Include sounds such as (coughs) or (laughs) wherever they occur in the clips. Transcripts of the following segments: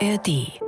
ARD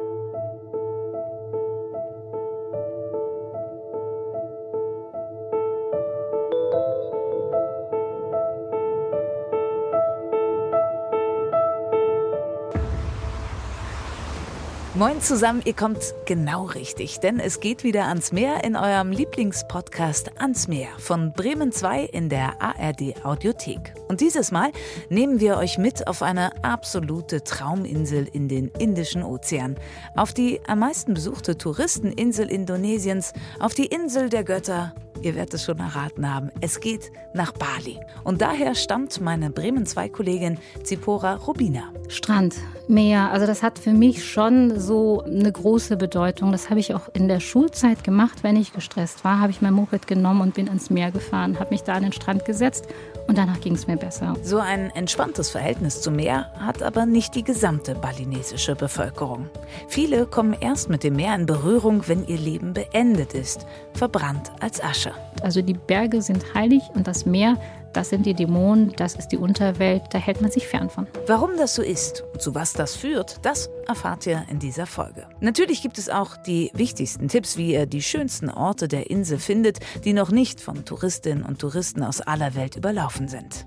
Moin zusammen, ihr kommt genau richtig, denn es geht wieder ans Meer in eurem Lieblingspodcast Ans Meer von Bremen 2 in der ARD Audiothek. Und dieses Mal nehmen wir euch mit auf eine absolute Trauminsel in den Indischen Ozean, auf die am meisten besuchte Touristeninsel Indonesiens, auf die Insel der Götter Ihr werdet es schon erraten haben. Es geht nach Bali. Und daher stammt meine Bremen 2 Kollegin Zipora Rubina. Strand, Meer, also das hat für mich schon so eine große Bedeutung. Das habe ich auch in der Schulzeit gemacht, wenn ich gestresst war, habe ich mein Moped genommen und bin ans Meer gefahren, habe mich da an den Strand gesetzt und danach ging es mir besser. So ein entspanntes Verhältnis zum Meer hat aber nicht die gesamte balinesische Bevölkerung. Viele kommen erst mit dem Meer in Berührung, wenn ihr Leben beendet ist, verbrannt als Asche. Also die Berge sind heilig und das Meer das sind die Dämonen, das ist die Unterwelt, da hält man sich fern von. Warum das so ist und zu was das führt, das erfahrt ihr in dieser Folge. Natürlich gibt es auch die wichtigsten Tipps, wie ihr die schönsten Orte der Insel findet, die noch nicht von Touristinnen und Touristen aus aller Welt überlaufen sind.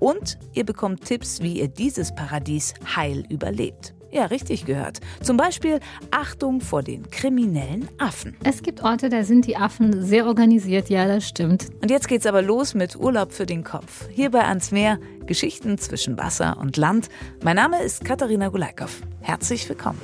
Und ihr bekommt Tipps, wie ihr dieses Paradies heil überlebt. Ja, richtig gehört. Zum Beispiel Achtung vor den kriminellen Affen. Es gibt Orte, da sind die Affen sehr organisiert, ja, das stimmt. Und jetzt geht's aber los mit Urlaub für den Kopf. Hierbei ans Meer, Geschichten zwischen Wasser und Land. Mein Name ist Katharina Gulaikow. Herzlich willkommen.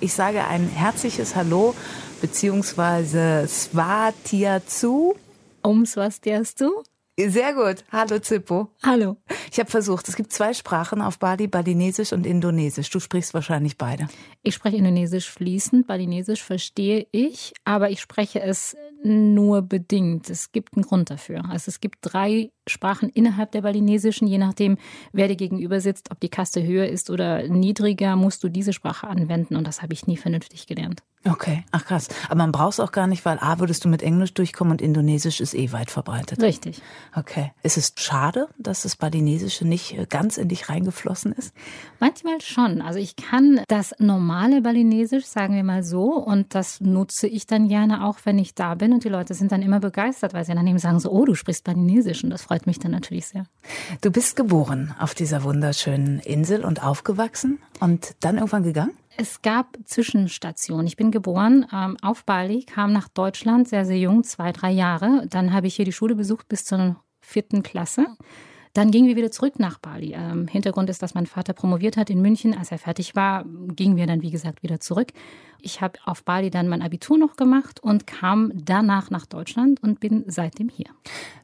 Ich sage ein herzliches Hallo beziehungsweise Swatiazu. Um Swastiazu? Sehr gut. Hallo Zippo. Hallo. Ich habe versucht, es gibt zwei Sprachen auf Bali, Balinesisch und Indonesisch. Du sprichst wahrscheinlich beide. Ich spreche Indonesisch fließend, Balinesisch verstehe ich, aber ich spreche es nur bedingt. Es gibt einen Grund dafür. Also es gibt drei Sprachen innerhalb der balinesischen, je nachdem, wer dir gegenüber sitzt, ob die Kaste höher ist oder niedriger, musst du diese Sprache anwenden und das habe ich nie vernünftig gelernt. Okay, ach krass. Aber man braucht es auch gar nicht, weil A, würdest du mit Englisch durchkommen und Indonesisch ist eh weit verbreitet. Richtig. Okay. Ist es schade, dass das Balinesische nicht äh, ganz in dich reingeflossen ist? Manchmal schon. Also ich kann das normale Balinesisch, sagen wir mal so, und das nutze ich dann gerne auch, wenn ich da bin und die Leute sind dann immer begeistert, weil sie dann eben sagen so, oh, du sprichst Balinesisch und das freut mich dann natürlich sehr. Du bist geboren auf dieser wunderschönen Insel und aufgewachsen und dann irgendwann gegangen? Es gab Zwischenstationen. Ich bin geboren ähm, auf Bali, kam nach Deutschland sehr, sehr jung, zwei, drei Jahre. Dann habe ich hier die Schule besucht bis zur vierten Klasse. Dann gingen wir wieder zurück nach Bali. Ähm, Hintergrund ist, dass mein Vater promoviert hat in München. Als er fertig war, gingen wir dann, wie gesagt, wieder zurück. Ich habe auf Bali dann mein Abitur noch gemacht und kam danach nach Deutschland und bin seitdem hier.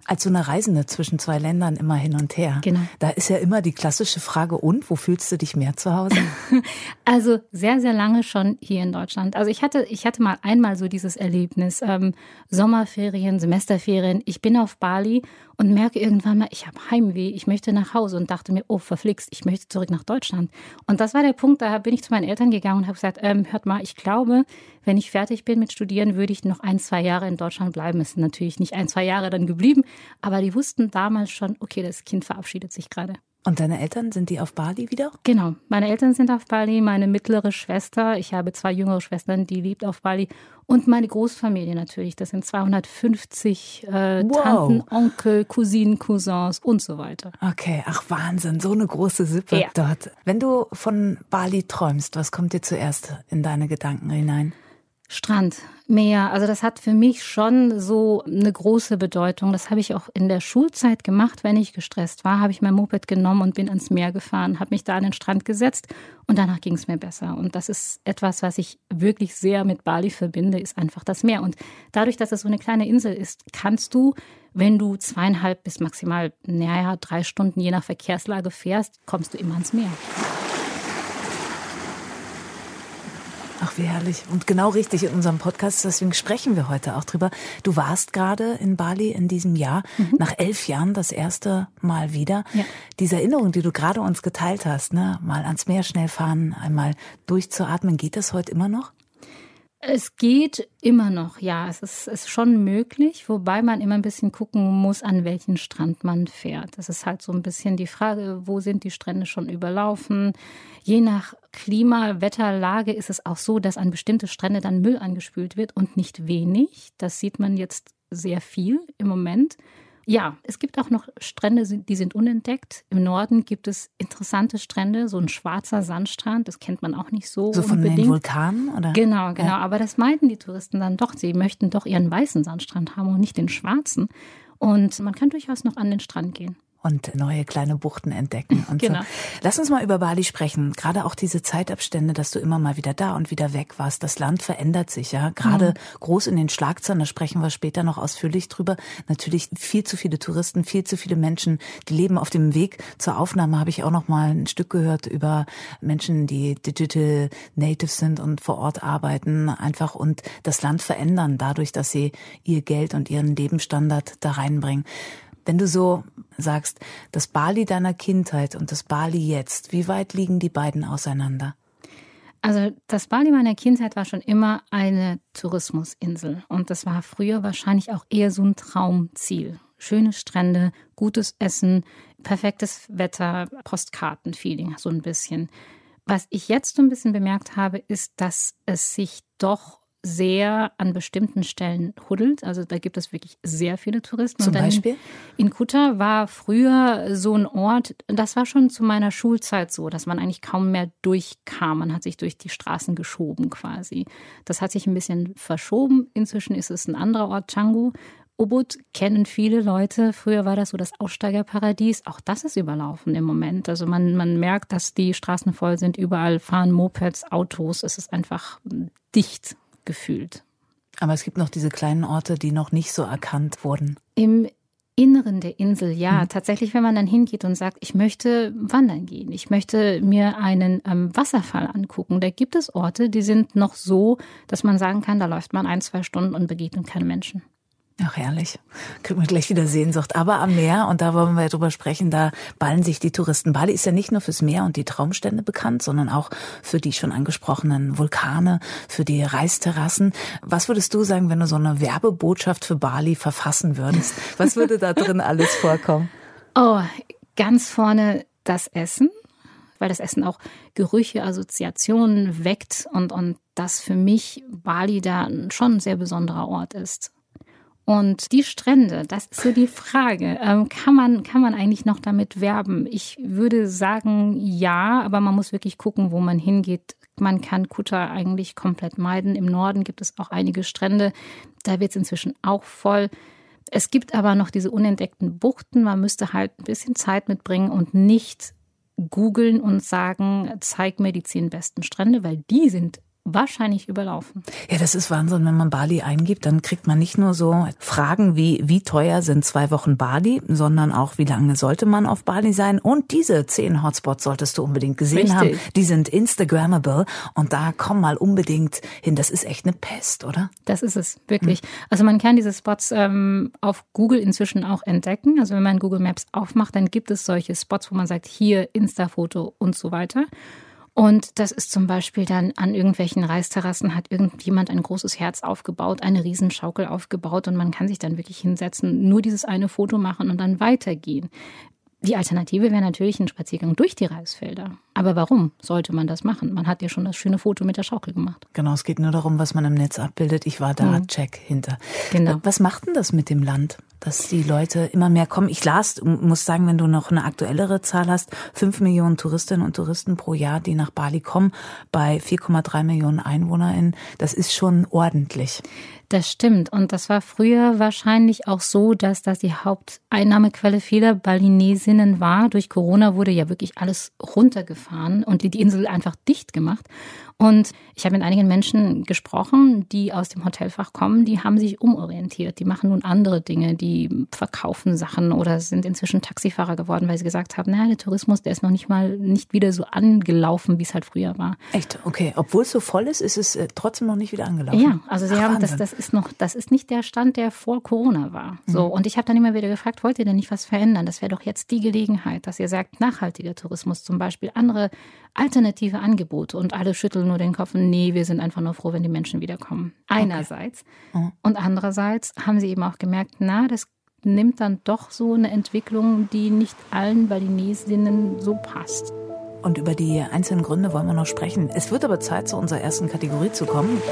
Als so eine Reisende zwischen zwei Ländern immer hin und her. Genau. Da ist ja immer die klassische Frage, und wo fühlst du dich mehr zu Hause? (laughs) also sehr, sehr lange schon hier in Deutschland. Also ich hatte, ich hatte mal einmal so dieses Erlebnis, ähm, Sommerferien, Semesterferien. Ich bin auf Bali und merke irgendwann mal, ich habe Heimweh, ich möchte nach Hause und dachte mir, oh verflixt, ich möchte zurück nach Deutschland. Und das war der Punkt, da bin ich zu meinen Eltern gegangen und habe gesagt, ähm, hört mal, ich glaube, wenn ich fertig bin mit Studieren, würde ich noch ein, zwei Jahre in Deutschland bleiben. Es sind natürlich nicht ein, zwei Jahre dann geblieben, aber die wussten damals schon, okay, das Kind verabschiedet sich gerade. Und deine Eltern, sind die auf Bali wieder? Genau, meine Eltern sind auf Bali, meine mittlere Schwester, ich habe zwei jüngere Schwestern, die lebt auf Bali und meine Großfamilie natürlich. Das sind 250 äh, wow. Tanten, Onkel, Cousinen, Cousins und so weiter. Okay, ach Wahnsinn, so eine große Sippe ja. dort. Wenn du von Bali träumst, was kommt dir zuerst in deine Gedanken hinein? Strand, Meer, also das hat für mich schon so eine große Bedeutung. Das habe ich auch in der Schulzeit gemacht, wenn ich gestresst war, habe ich mein Moped genommen und bin ans Meer gefahren, habe mich da an den Strand gesetzt und danach ging es mir besser. Und das ist etwas, was ich wirklich sehr mit Bali verbinde, ist einfach das Meer. Und dadurch, dass es so eine kleine Insel ist, kannst du wenn du zweieinhalb bis maximal, naja, drei Stunden je nach Verkehrslage fährst, kommst du immer ans Meer. Ach, wie herrlich. Und genau richtig in unserem Podcast, deswegen sprechen wir heute auch drüber. Du warst gerade in Bali in diesem Jahr, mhm. nach elf Jahren das erste Mal wieder. Ja. Diese Erinnerung, die du gerade uns geteilt hast, ne, mal ans Meer schnell fahren, einmal durchzuatmen, geht das heute immer noch? Es geht immer noch, ja. Es ist, ist schon möglich, wobei man immer ein bisschen gucken muss, an welchen Strand man fährt. Das ist halt so ein bisschen die Frage, wo sind die Strände schon überlaufen? Je nach Klima, Wetterlage ist es auch so, dass an bestimmte Strände dann Müll angespült wird und nicht wenig. Das sieht man jetzt sehr viel im Moment. Ja, es gibt auch noch Strände, die sind unentdeckt. Im Norden gibt es interessante Strände, so ein schwarzer Sandstrand, das kennt man auch nicht so. So von unbedingt. den Vulkanen, oder? Genau, genau. Ja. Aber das meinten die Touristen dann doch. Sie möchten doch ihren weißen Sandstrand haben und nicht den schwarzen. Und man kann durchaus noch an den Strand gehen und neue kleine Buchten entdecken. Und genau. so. Lass uns mal über Bali sprechen. Gerade auch diese Zeitabstände, dass du immer mal wieder da und wieder weg warst. Das Land verändert sich ja. Gerade mhm. groß in den Schlagzeilen, da sprechen wir später noch ausführlich drüber. Natürlich viel zu viele Touristen, viel zu viele Menschen, die leben auf dem Weg. Zur Aufnahme habe ich auch noch mal ein Stück gehört über Menschen, die Digital Natives sind und vor Ort arbeiten einfach und das Land verändern dadurch, dass sie ihr Geld und ihren Lebensstandard da reinbringen. Wenn du so sagst, das Bali deiner Kindheit und das Bali jetzt, wie weit liegen die beiden auseinander? Also das Bali meiner Kindheit war schon immer eine Tourismusinsel und das war früher wahrscheinlich auch eher so ein Traumziel. Schöne Strände, gutes Essen, perfektes Wetter, Postkartenfeeling so ein bisschen. Was ich jetzt so ein bisschen bemerkt habe, ist, dass es sich doch sehr an bestimmten Stellen huddelt. Also da gibt es wirklich sehr viele Touristen. Zum Beispiel? In Kuta war früher so ein Ort, das war schon zu meiner Schulzeit so, dass man eigentlich kaum mehr durchkam. Man hat sich durch die Straßen geschoben quasi. Das hat sich ein bisschen verschoben. Inzwischen ist es ein anderer Ort, Canggu. Ubud kennen viele Leute. Früher war das so das Aussteigerparadies. Auch das ist überlaufen im Moment. Also man, man merkt, dass die Straßen voll sind. Überall fahren Mopeds, Autos. Es ist einfach dicht gefühlt. Aber es gibt noch diese kleinen Orte, die noch nicht so erkannt wurden. Im Inneren der Insel, ja. Mhm. Tatsächlich, wenn man dann hingeht und sagt, ich möchte wandern gehen, ich möchte mir einen ähm, Wasserfall angucken, da gibt es Orte, die sind noch so, dass man sagen kann, da läuft man ein, zwei Stunden und begegnet keine Menschen. Ach, herrlich. Kriegt man gleich wieder Sehnsucht. Aber am Meer, und da wollen wir drüber sprechen, da ballen sich die Touristen. Bali ist ja nicht nur fürs Meer und die Traumstände bekannt, sondern auch für die schon angesprochenen Vulkane, für die Reisterrassen. Was würdest du sagen, wenn du so eine Werbebotschaft für Bali verfassen würdest? Was würde da drin (laughs) alles vorkommen? Oh, ganz vorne das Essen weil das Essen auch Gerüche, Assoziationen weckt und, und das für mich Bali da schon ein sehr besonderer Ort ist. Und die Strände, das ist so die Frage. Ähm, kann man, kann man eigentlich noch damit werben? Ich würde sagen, ja, aber man muss wirklich gucken, wo man hingeht. Man kann Kuta eigentlich komplett meiden. Im Norden gibt es auch einige Strände. Da wird es inzwischen auch voll. Es gibt aber noch diese unentdeckten Buchten. Man müsste halt ein bisschen Zeit mitbringen und nicht googeln und sagen, zeig mir die zehn besten Strände, weil die sind wahrscheinlich überlaufen. Ja, das ist Wahnsinn. Wenn man Bali eingibt, dann kriegt man nicht nur so Fragen wie, wie teuer sind zwei Wochen Bali, sondern auch, wie lange sollte man auf Bali sein? Und diese zehn Hotspots solltest du unbedingt gesehen Richtig. haben. Die sind Instagrammable und da komm mal unbedingt hin. Das ist echt eine Pest, oder? Das ist es, wirklich. Hm. Also man kann diese Spots ähm, auf Google inzwischen auch entdecken. Also wenn man Google Maps aufmacht, dann gibt es solche Spots, wo man sagt, hier Insta-Foto und so weiter. Und das ist zum Beispiel dann an irgendwelchen Reisterrassen hat irgendjemand ein großes Herz aufgebaut, eine Riesenschaukel aufgebaut und man kann sich dann wirklich hinsetzen, nur dieses eine Foto machen und dann weitergehen. Die Alternative wäre natürlich ein Spaziergang durch die Reisfelder. Aber warum sollte man das machen? Man hat ja schon das schöne Foto mit der Schaukel gemacht. Genau, es geht nur darum, was man im Netz abbildet. Ich war da, mhm. check hinter. Genau. Was macht denn das mit dem Land? Dass die Leute immer mehr kommen. Ich las, muss sagen, wenn du noch eine aktuellere Zahl hast, fünf Millionen Touristinnen und Touristen pro Jahr, die nach Bali kommen, bei 4,3 Millionen EinwohnerInnen. Das ist schon ordentlich. Das stimmt. Und das war früher wahrscheinlich auch so, dass das die Haupteinnahmequelle vieler Balinesinnen war. Durch Corona wurde ja wirklich alles runtergefahren und die Insel einfach dicht gemacht. Und ich habe mit einigen Menschen gesprochen, die aus dem Hotelfach kommen, die haben sich umorientiert. Die machen nun andere Dinge, die verkaufen Sachen oder sind inzwischen Taxifahrer geworden, weil sie gesagt haben, naja, der Tourismus, der ist noch nicht mal nicht wieder so angelaufen, wie es halt früher war. Echt? Okay. Obwohl es so voll ist, ist es äh, trotzdem noch nicht wieder angelaufen. Ja, also sie Ach, haben das, das ist noch, das ist nicht der Stand, der vor Corona war. So. Mhm. Und ich habe dann immer wieder gefragt, wollt ihr denn nicht was verändern? Das wäre doch jetzt die Gelegenheit, dass ihr sagt, nachhaltiger Tourismus zum Beispiel, andere alternative Angebote. Und alle schütteln nur den Kopf, nee, wir sind einfach nur froh, wenn die Menschen wiederkommen. Einerseits. Okay. Mhm. Und andererseits haben sie eben auch gemerkt, na, das nimmt dann doch so eine Entwicklung, die nicht allen Balinesinnen so passt. Und über die einzelnen Gründe wollen wir noch sprechen. Es wird aber Zeit, zu unserer ersten Kategorie zu kommen.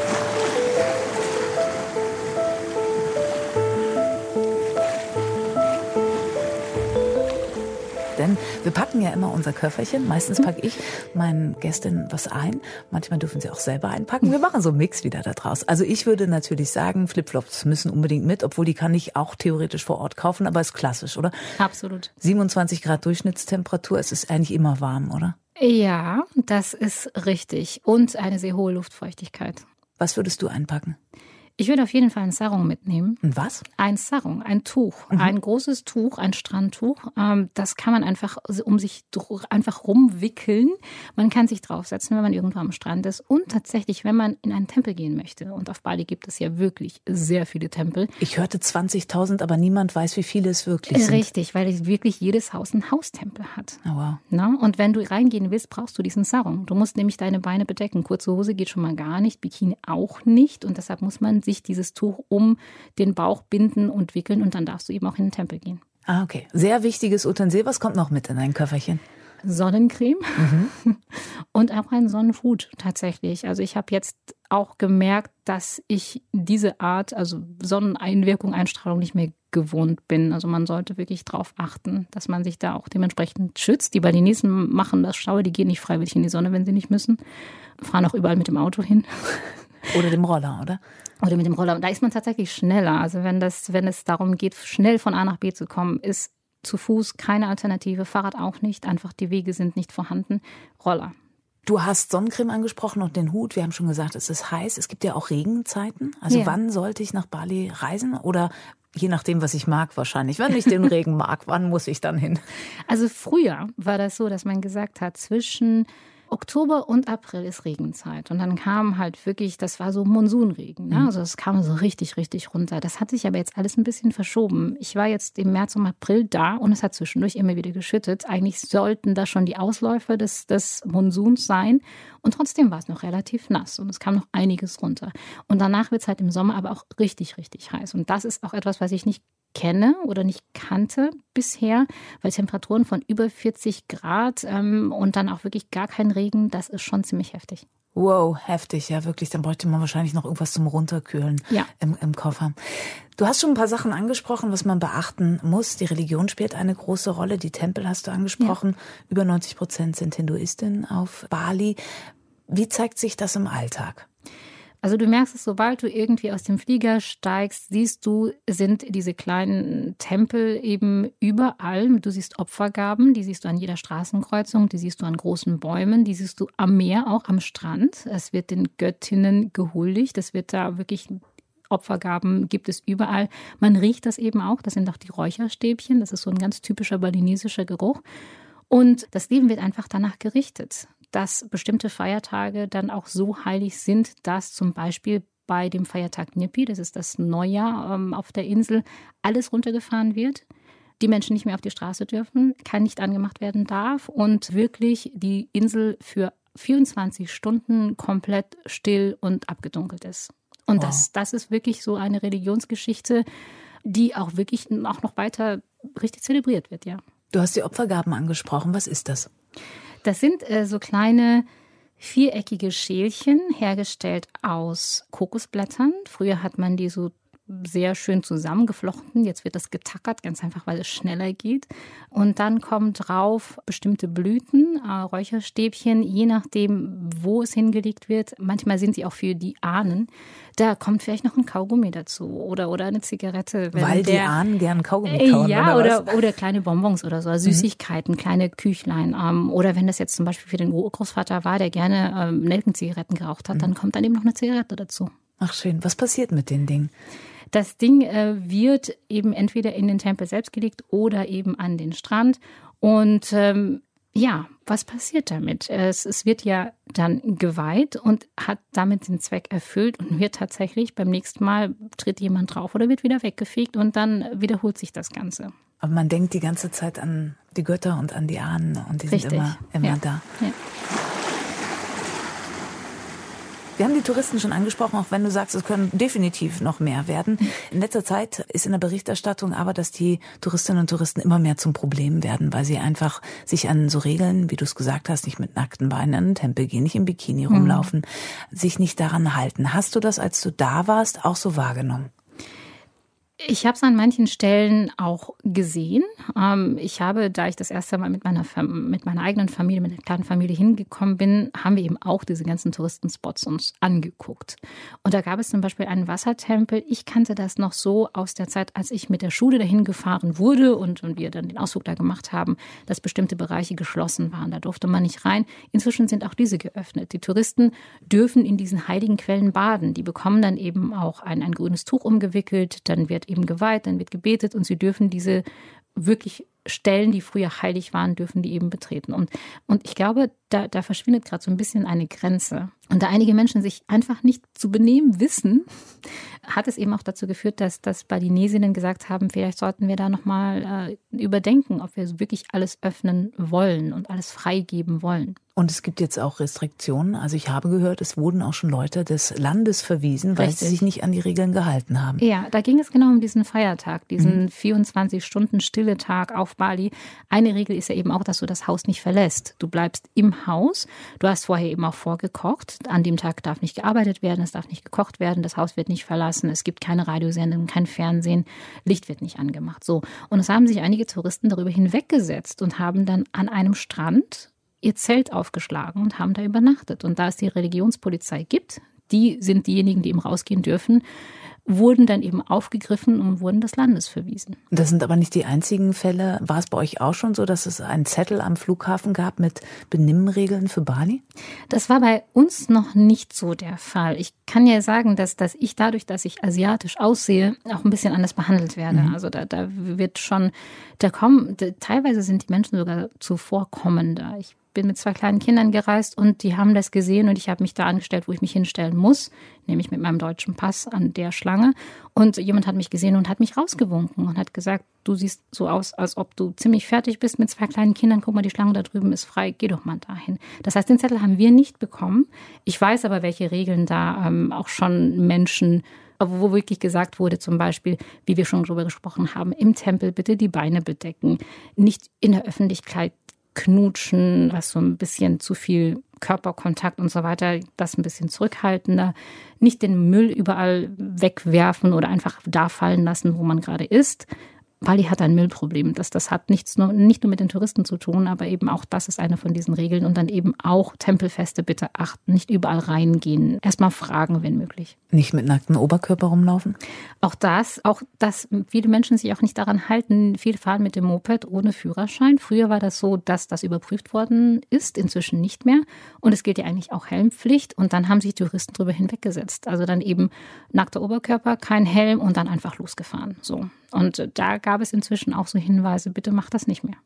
Wir packen ja immer unser Köfferchen. Meistens packe ich meinen Gästinnen was ein. Manchmal dürfen sie auch selber einpacken. Wir machen so einen Mix wieder da draus. Also ich würde natürlich sagen, Flipflops müssen unbedingt mit, obwohl die kann ich auch theoretisch vor Ort kaufen, aber ist klassisch, oder? Absolut. 27 Grad Durchschnittstemperatur, es ist eigentlich immer warm, oder? Ja, das ist richtig. Und eine sehr hohe Luftfeuchtigkeit. Was würdest du einpacken? Ich würde auf jeden Fall ein Sarung mitnehmen. Ein was? Ein Sarung, ein Tuch. Mhm. Ein großes Tuch, ein Strandtuch. Ähm, das kann man einfach um sich einfach rumwickeln. Man kann sich draufsetzen, wenn man irgendwo am Strand ist. Und tatsächlich, wenn man in einen Tempel gehen möchte. Und auf Bali gibt es ja wirklich sehr viele Tempel. Ich hörte 20.000, aber niemand weiß, wie viele es wirklich sind. Richtig, weil wirklich jedes Haus einen Haustempel hat. Oh, wow. Na? Und wenn du reingehen willst, brauchst du diesen Sarung. Du musst nämlich deine Beine bedecken. Kurze Hose geht schon mal gar nicht, Bikini auch nicht. Und deshalb muss man sich dieses Tuch um den Bauch binden und wickeln und dann darfst du eben auch in den Tempel gehen. Ah, okay. Sehr wichtiges Utensil. Was kommt noch mit in ein Köfferchen? Sonnencreme mhm. (laughs) und auch ein Sonnenhut tatsächlich. Also ich habe jetzt auch gemerkt, dass ich diese Art, also Sonneneinwirkung, Einstrahlung nicht mehr gewohnt bin. Also man sollte wirklich darauf achten, dass man sich da auch dementsprechend schützt. Die Balinesen machen das Schau, die gehen nicht freiwillig in die Sonne, wenn sie nicht müssen. Fahren auch überall mit dem Auto hin. (laughs) Oder dem Roller, oder? Oder mit dem Roller. Da ist man tatsächlich schneller. Also wenn das, wenn es darum geht, schnell von A nach B zu kommen, ist zu Fuß keine Alternative, Fahrrad auch nicht. Einfach die Wege sind nicht vorhanden. Roller. Du hast Sonnencreme angesprochen und den Hut. Wir haben schon gesagt, es ist heiß. Es gibt ja auch Regenzeiten. Also ja. wann sollte ich nach Bali reisen? Oder je nachdem, was ich mag wahrscheinlich. Wenn ich den Regen mag, wann muss ich dann hin? Also früher war das so, dass man gesagt hat, zwischen Oktober und April ist Regenzeit. Und dann kam halt wirklich, das war so Monsunregen. Ne? Mhm. Also es kam so richtig, richtig runter. Das hat sich aber jetzt alles ein bisschen verschoben. Ich war jetzt im März und April da und es hat zwischendurch immer wieder geschüttet. Eigentlich sollten da schon die Ausläufer des, des Monsuns sein. Und trotzdem war es noch relativ nass und es kam noch einiges runter. Und danach wird es halt im Sommer aber auch richtig, richtig heiß. Und das ist auch etwas, was ich nicht kenne oder nicht kannte bisher, weil Temperaturen von über 40 Grad ähm, und dann auch wirklich gar kein Regen, das ist schon ziemlich heftig. Wow, heftig, ja wirklich. Dann bräuchte man wahrscheinlich noch irgendwas zum Runterkühlen ja. im, im Koffer. Du hast schon ein paar Sachen angesprochen, was man beachten muss. Die Religion spielt eine große Rolle. Die Tempel hast du angesprochen. Ja. Über 90 Prozent sind Hinduistinnen auf Bali. Wie zeigt sich das im Alltag? Also du merkst es, sobald du irgendwie aus dem Flieger steigst, siehst du, sind diese kleinen Tempel eben überall. Du siehst Opfergaben, die siehst du an jeder Straßenkreuzung, die siehst du an großen Bäumen, die siehst du am Meer, auch am Strand. Es wird den Göttinnen gehuldigt. Es wird da wirklich Opfergaben gibt es überall. Man riecht das eben auch. Das sind auch die Räucherstäbchen. Das ist so ein ganz typischer balinesischer Geruch. Und das Leben wird einfach danach gerichtet dass bestimmte Feiertage dann auch so heilig sind, dass zum Beispiel bei dem Feiertag Nipi, das ist das Neujahr ähm, auf der Insel, alles runtergefahren wird, die Menschen nicht mehr auf die Straße dürfen, kein Licht angemacht werden darf und wirklich die Insel für 24 Stunden komplett still und abgedunkelt ist. Und wow. das, das ist wirklich so eine Religionsgeschichte, die auch wirklich auch noch weiter richtig zelebriert wird, ja. Du hast die Opfergaben angesprochen. Was ist das? Das sind äh, so kleine viereckige Schälchen hergestellt aus Kokosblättern. Früher hat man die so sehr schön zusammengeflochten. Jetzt wird das getackert, ganz einfach, weil es schneller geht. Und dann kommen drauf bestimmte Blüten, äh, Räucherstäbchen, je nachdem, wo es hingelegt wird. Manchmal sind sie auch für die Ahnen. Da kommt vielleicht noch ein Kaugummi dazu oder, oder eine Zigarette. weil der, die Ahnen gern Kaugummi kauen, Ja, oder, oder, oder, kleine Bonbons oder so, also Süßigkeiten, mhm. kleine Küchlein. Ähm, oder wenn das jetzt zum Beispiel für den Urgroßvater war, der gerne ähm, Nelkenzigaretten geraucht hat, mhm. dann kommt dann eben noch eine Zigarette dazu. Ach schön, was passiert mit den Dingen? Das Ding äh, wird eben entweder in den Tempel selbst gelegt oder eben an den Strand. Und ähm, ja, was passiert damit? Es, es, wird ja dann geweiht und hat damit den Zweck erfüllt und wird tatsächlich beim nächsten Mal tritt jemand drauf oder wird wieder weggefegt und dann wiederholt sich das Ganze. Aber man denkt die ganze Zeit an die Götter und an die Ahnen und die Richtig. sind immer, immer ja. da. Ja. Wir haben die Touristen schon angesprochen, auch wenn du sagst, es können definitiv noch mehr werden. In letzter Zeit ist in der Berichterstattung aber, dass die Touristinnen und Touristen immer mehr zum Problem werden, weil sie einfach sich an so Regeln, wie du es gesagt hast, nicht mit nackten Beinen in den Tempel gehen, nicht im Bikini rumlaufen, mhm. sich nicht daran halten. Hast du das, als du da warst, auch so wahrgenommen? Ich habe es an manchen Stellen auch gesehen. Ähm, ich habe, da ich das erste Mal mit meiner, mit meiner eigenen Familie, mit einer kleinen Familie hingekommen bin, haben wir eben auch diese ganzen Touristenspots uns angeguckt. Und da gab es zum Beispiel einen Wassertempel. Ich kannte das noch so aus der Zeit, als ich mit der Schule dahin gefahren wurde und, und wir dann den Ausflug da gemacht haben, dass bestimmte Bereiche geschlossen waren. Da durfte man nicht rein. Inzwischen sind auch diese geöffnet. Die Touristen dürfen in diesen heiligen Quellen baden. Die bekommen dann eben auch ein, ein grünes Tuch umgewickelt. Dann wird eben geweiht, dann wird gebetet und sie dürfen diese wirklich Stellen, die früher heilig waren, dürfen die eben betreten. Und, und ich glaube, da, da verschwindet gerade so ein bisschen eine Grenze. Und da einige Menschen sich einfach nicht zu benehmen wissen, hat es eben auch dazu geführt, dass, dass Balinesinnen gesagt haben, vielleicht sollten wir da nochmal äh, überdenken, ob wir wirklich alles öffnen wollen und alles freigeben wollen. Und es gibt jetzt auch Restriktionen. Also ich habe gehört, es wurden auch schon Leute des Landes verwiesen, weil Richtig. sie sich nicht an die Regeln gehalten haben. Ja, da ging es genau um diesen Feiertag, diesen mhm. 24 Stunden Stille Tag auf Bali. Eine Regel ist ja eben auch, dass du das Haus nicht verlässt. Du bleibst im Haus. Du hast vorher eben auch vorgekocht. An dem Tag darf nicht gearbeitet werden, es darf nicht gekocht werden, das Haus wird nicht verlassen, es gibt keine Radiosendungen, kein Fernsehen, Licht wird nicht angemacht. So. Und es haben sich einige Touristen darüber hinweggesetzt und haben dann an einem Strand ihr Zelt aufgeschlagen und haben da übernachtet. Und da es die Religionspolizei gibt, die sind diejenigen, die eben rausgehen dürfen, wurden dann eben aufgegriffen und wurden des Landes verwiesen. Das sind aber nicht die einzigen Fälle. War es bei euch auch schon so, dass es einen Zettel am Flughafen gab mit Benimmregeln für Bali? Das war bei uns noch nicht so der Fall. Ich kann ja sagen, dass, dass ich dadurch, dass ich asiatisch aussehe, auch ein bisschen anders behandelt werde. Mhm. Also da, da wird schon, da kommen, da, teilweise sind die Menschen sogar zuvorkommender. Ich bin mit zwei kleinen Kindern gereist und die haben das gesehen und ich habe mich da angestellt, wo ich mich hinstellen muss, nämlich mit meinem deutschen Pass an der Schlange. Und jemand hat mich gesehen und hat mich rausgewunken und hat gesagt, du siehst so aus, als ob du ziemlich fertig bist mit zwei kleinen Kindern. Guck mal, die Schlange da drüben ist frei, geh doch mal dahin. Das heißt, den Zettel haben wir nicht bekommen. Ich weiß aber, welche Regeln da ähm, auch schon Menschen wo wirklich gesagt wurde, zum Beispiel, wie wir schon darüber gesprochen haben, im Tempel bitte die Beine bedecken, nicht in der Öffentlichkeit Knutschen, was so ein bisschen zu viel Körperkontakt und so weiter, das ein bisschen zurückhaltender. Nicht den Müll überall wegwerfen oder einfach da fallen lassen, wo man gerade ist. Bali hat ein Müllproblem. Das, das hat nichts nur, nicht nur mit den Touristen zu tun, aber eben auch das ist eine von diesen Regeln. Und dann eben auch Tempelfeste bitte achten, nicht überall reingehen. Erstmal fragen, wenn möglich. Nicht mit nacktem Oberkörper rumlaufen? Auch das, auch dass viele Menschen sich auch nicht daran halten. Viele fahren mit dem Moped ohne Führerschein. Früher war das so, dass das überprüft worden ist, inzwischen nicht mehr. Und es gilt ja eigentlich auch Helmpflicht. Und dann haben sich Touristen darüber hinweggesetzt. Also dann eben nackter Oberkörper, kein Helm und dann einfach losgefahren. So. Und da gab es inzwischen auch so Hinweise, bitte mach das nicht mehr.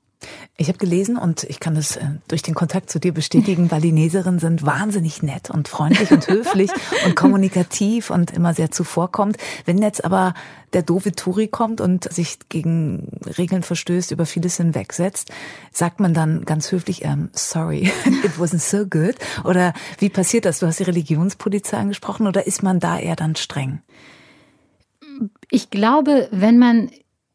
Ich habe gelesen und ich kann es äh, durch den Kontakt zu dir bestätigen, (laughs) Balineserinnen sind wahnsinnig nett und freundlich und höflich und (laughs) kommunikativ und immer sehr zuvorkommt. Wenn jetzt aber der doofe Turi kommt und sich gegen Regeln verstößt, über vieles hinwegsetzt, sagt man dann ganz höflich, ähm, sorry, (laughs) it wasn't so good? Oder wie passiert das? Du hast die Religionspolizei angesprochen oder ist man da eher dann streng? Ich glaube, wenn man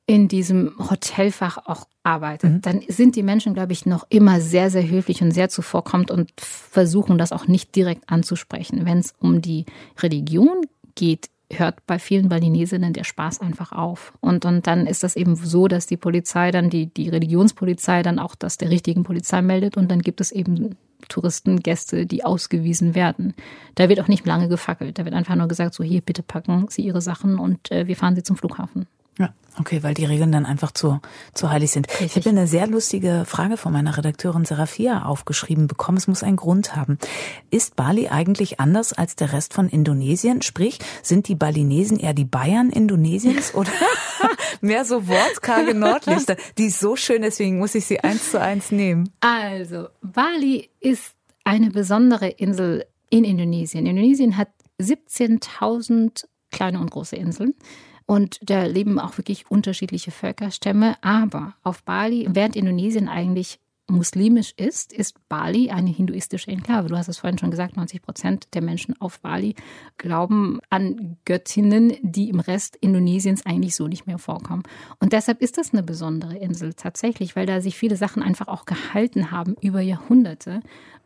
in diesem Hotelfach auch arbeitet, mhm. dann sind die Menschen, glaube ich, noch immer sehr, sehr höflich und sehr zuvorkommt und versuchen das auch nicht direkt anzusprechen. Wenn es um die Religion geht, hört bei vielen Balinesinnen der Spaß einfach auf. Und, und dann ist das eben so, dass die Polizei dann, die, die Religionspolizei dann auch das der richtigen Polizei meldet und dann gibt es eben Touristen, Gäste, die ausgewiesen werden. Da wird auch nicht lange gefackelt. Da wird einfach nur gesagt, so hier, bitte packen Sie Ihre Sachen und äh, wir fahren Sie zum Flughafen. Ja, okay, weil die Regeln dann einfach zu, zu heilig sind. Richtig. Ich habe eine sehr lustige Frage von meiner Redakteurin Serafia aufgeschrieben bekommen. Es muss einen Grund haben. Ist Bali eigentlich anders als der Rest von Indonesien? Sprich, sind die Balinesen eher die Bayern Indonesiens (laughs) oder (laughs) mehr so wortkarge Nordlichter? Die ist so schön, deswegen muss ich sie eins zu eins nehmen. Also, Bali ist eine besondere Insel in Indonesien. Indonesien hat 17.000 kleine und große Inseln. Und da leben auch wirklich unterschiedliche Völkerstämme. Aber auf Bali, während Indonesien eigentlich muslimisch ist, ist Bali eine hinduistische Enklave. Du hast es vorhin schon gesagt, 90 Prozent der Menschen auf Bali glauben an Göttinnen, die im Rest Indonesiens eigentlich so nicht mehr vorkommen. Und deshalb ist das eine besondere Insel tatsächlich, weil da sich viele Sachen einfach auch gehalten haben über Jahrhunderte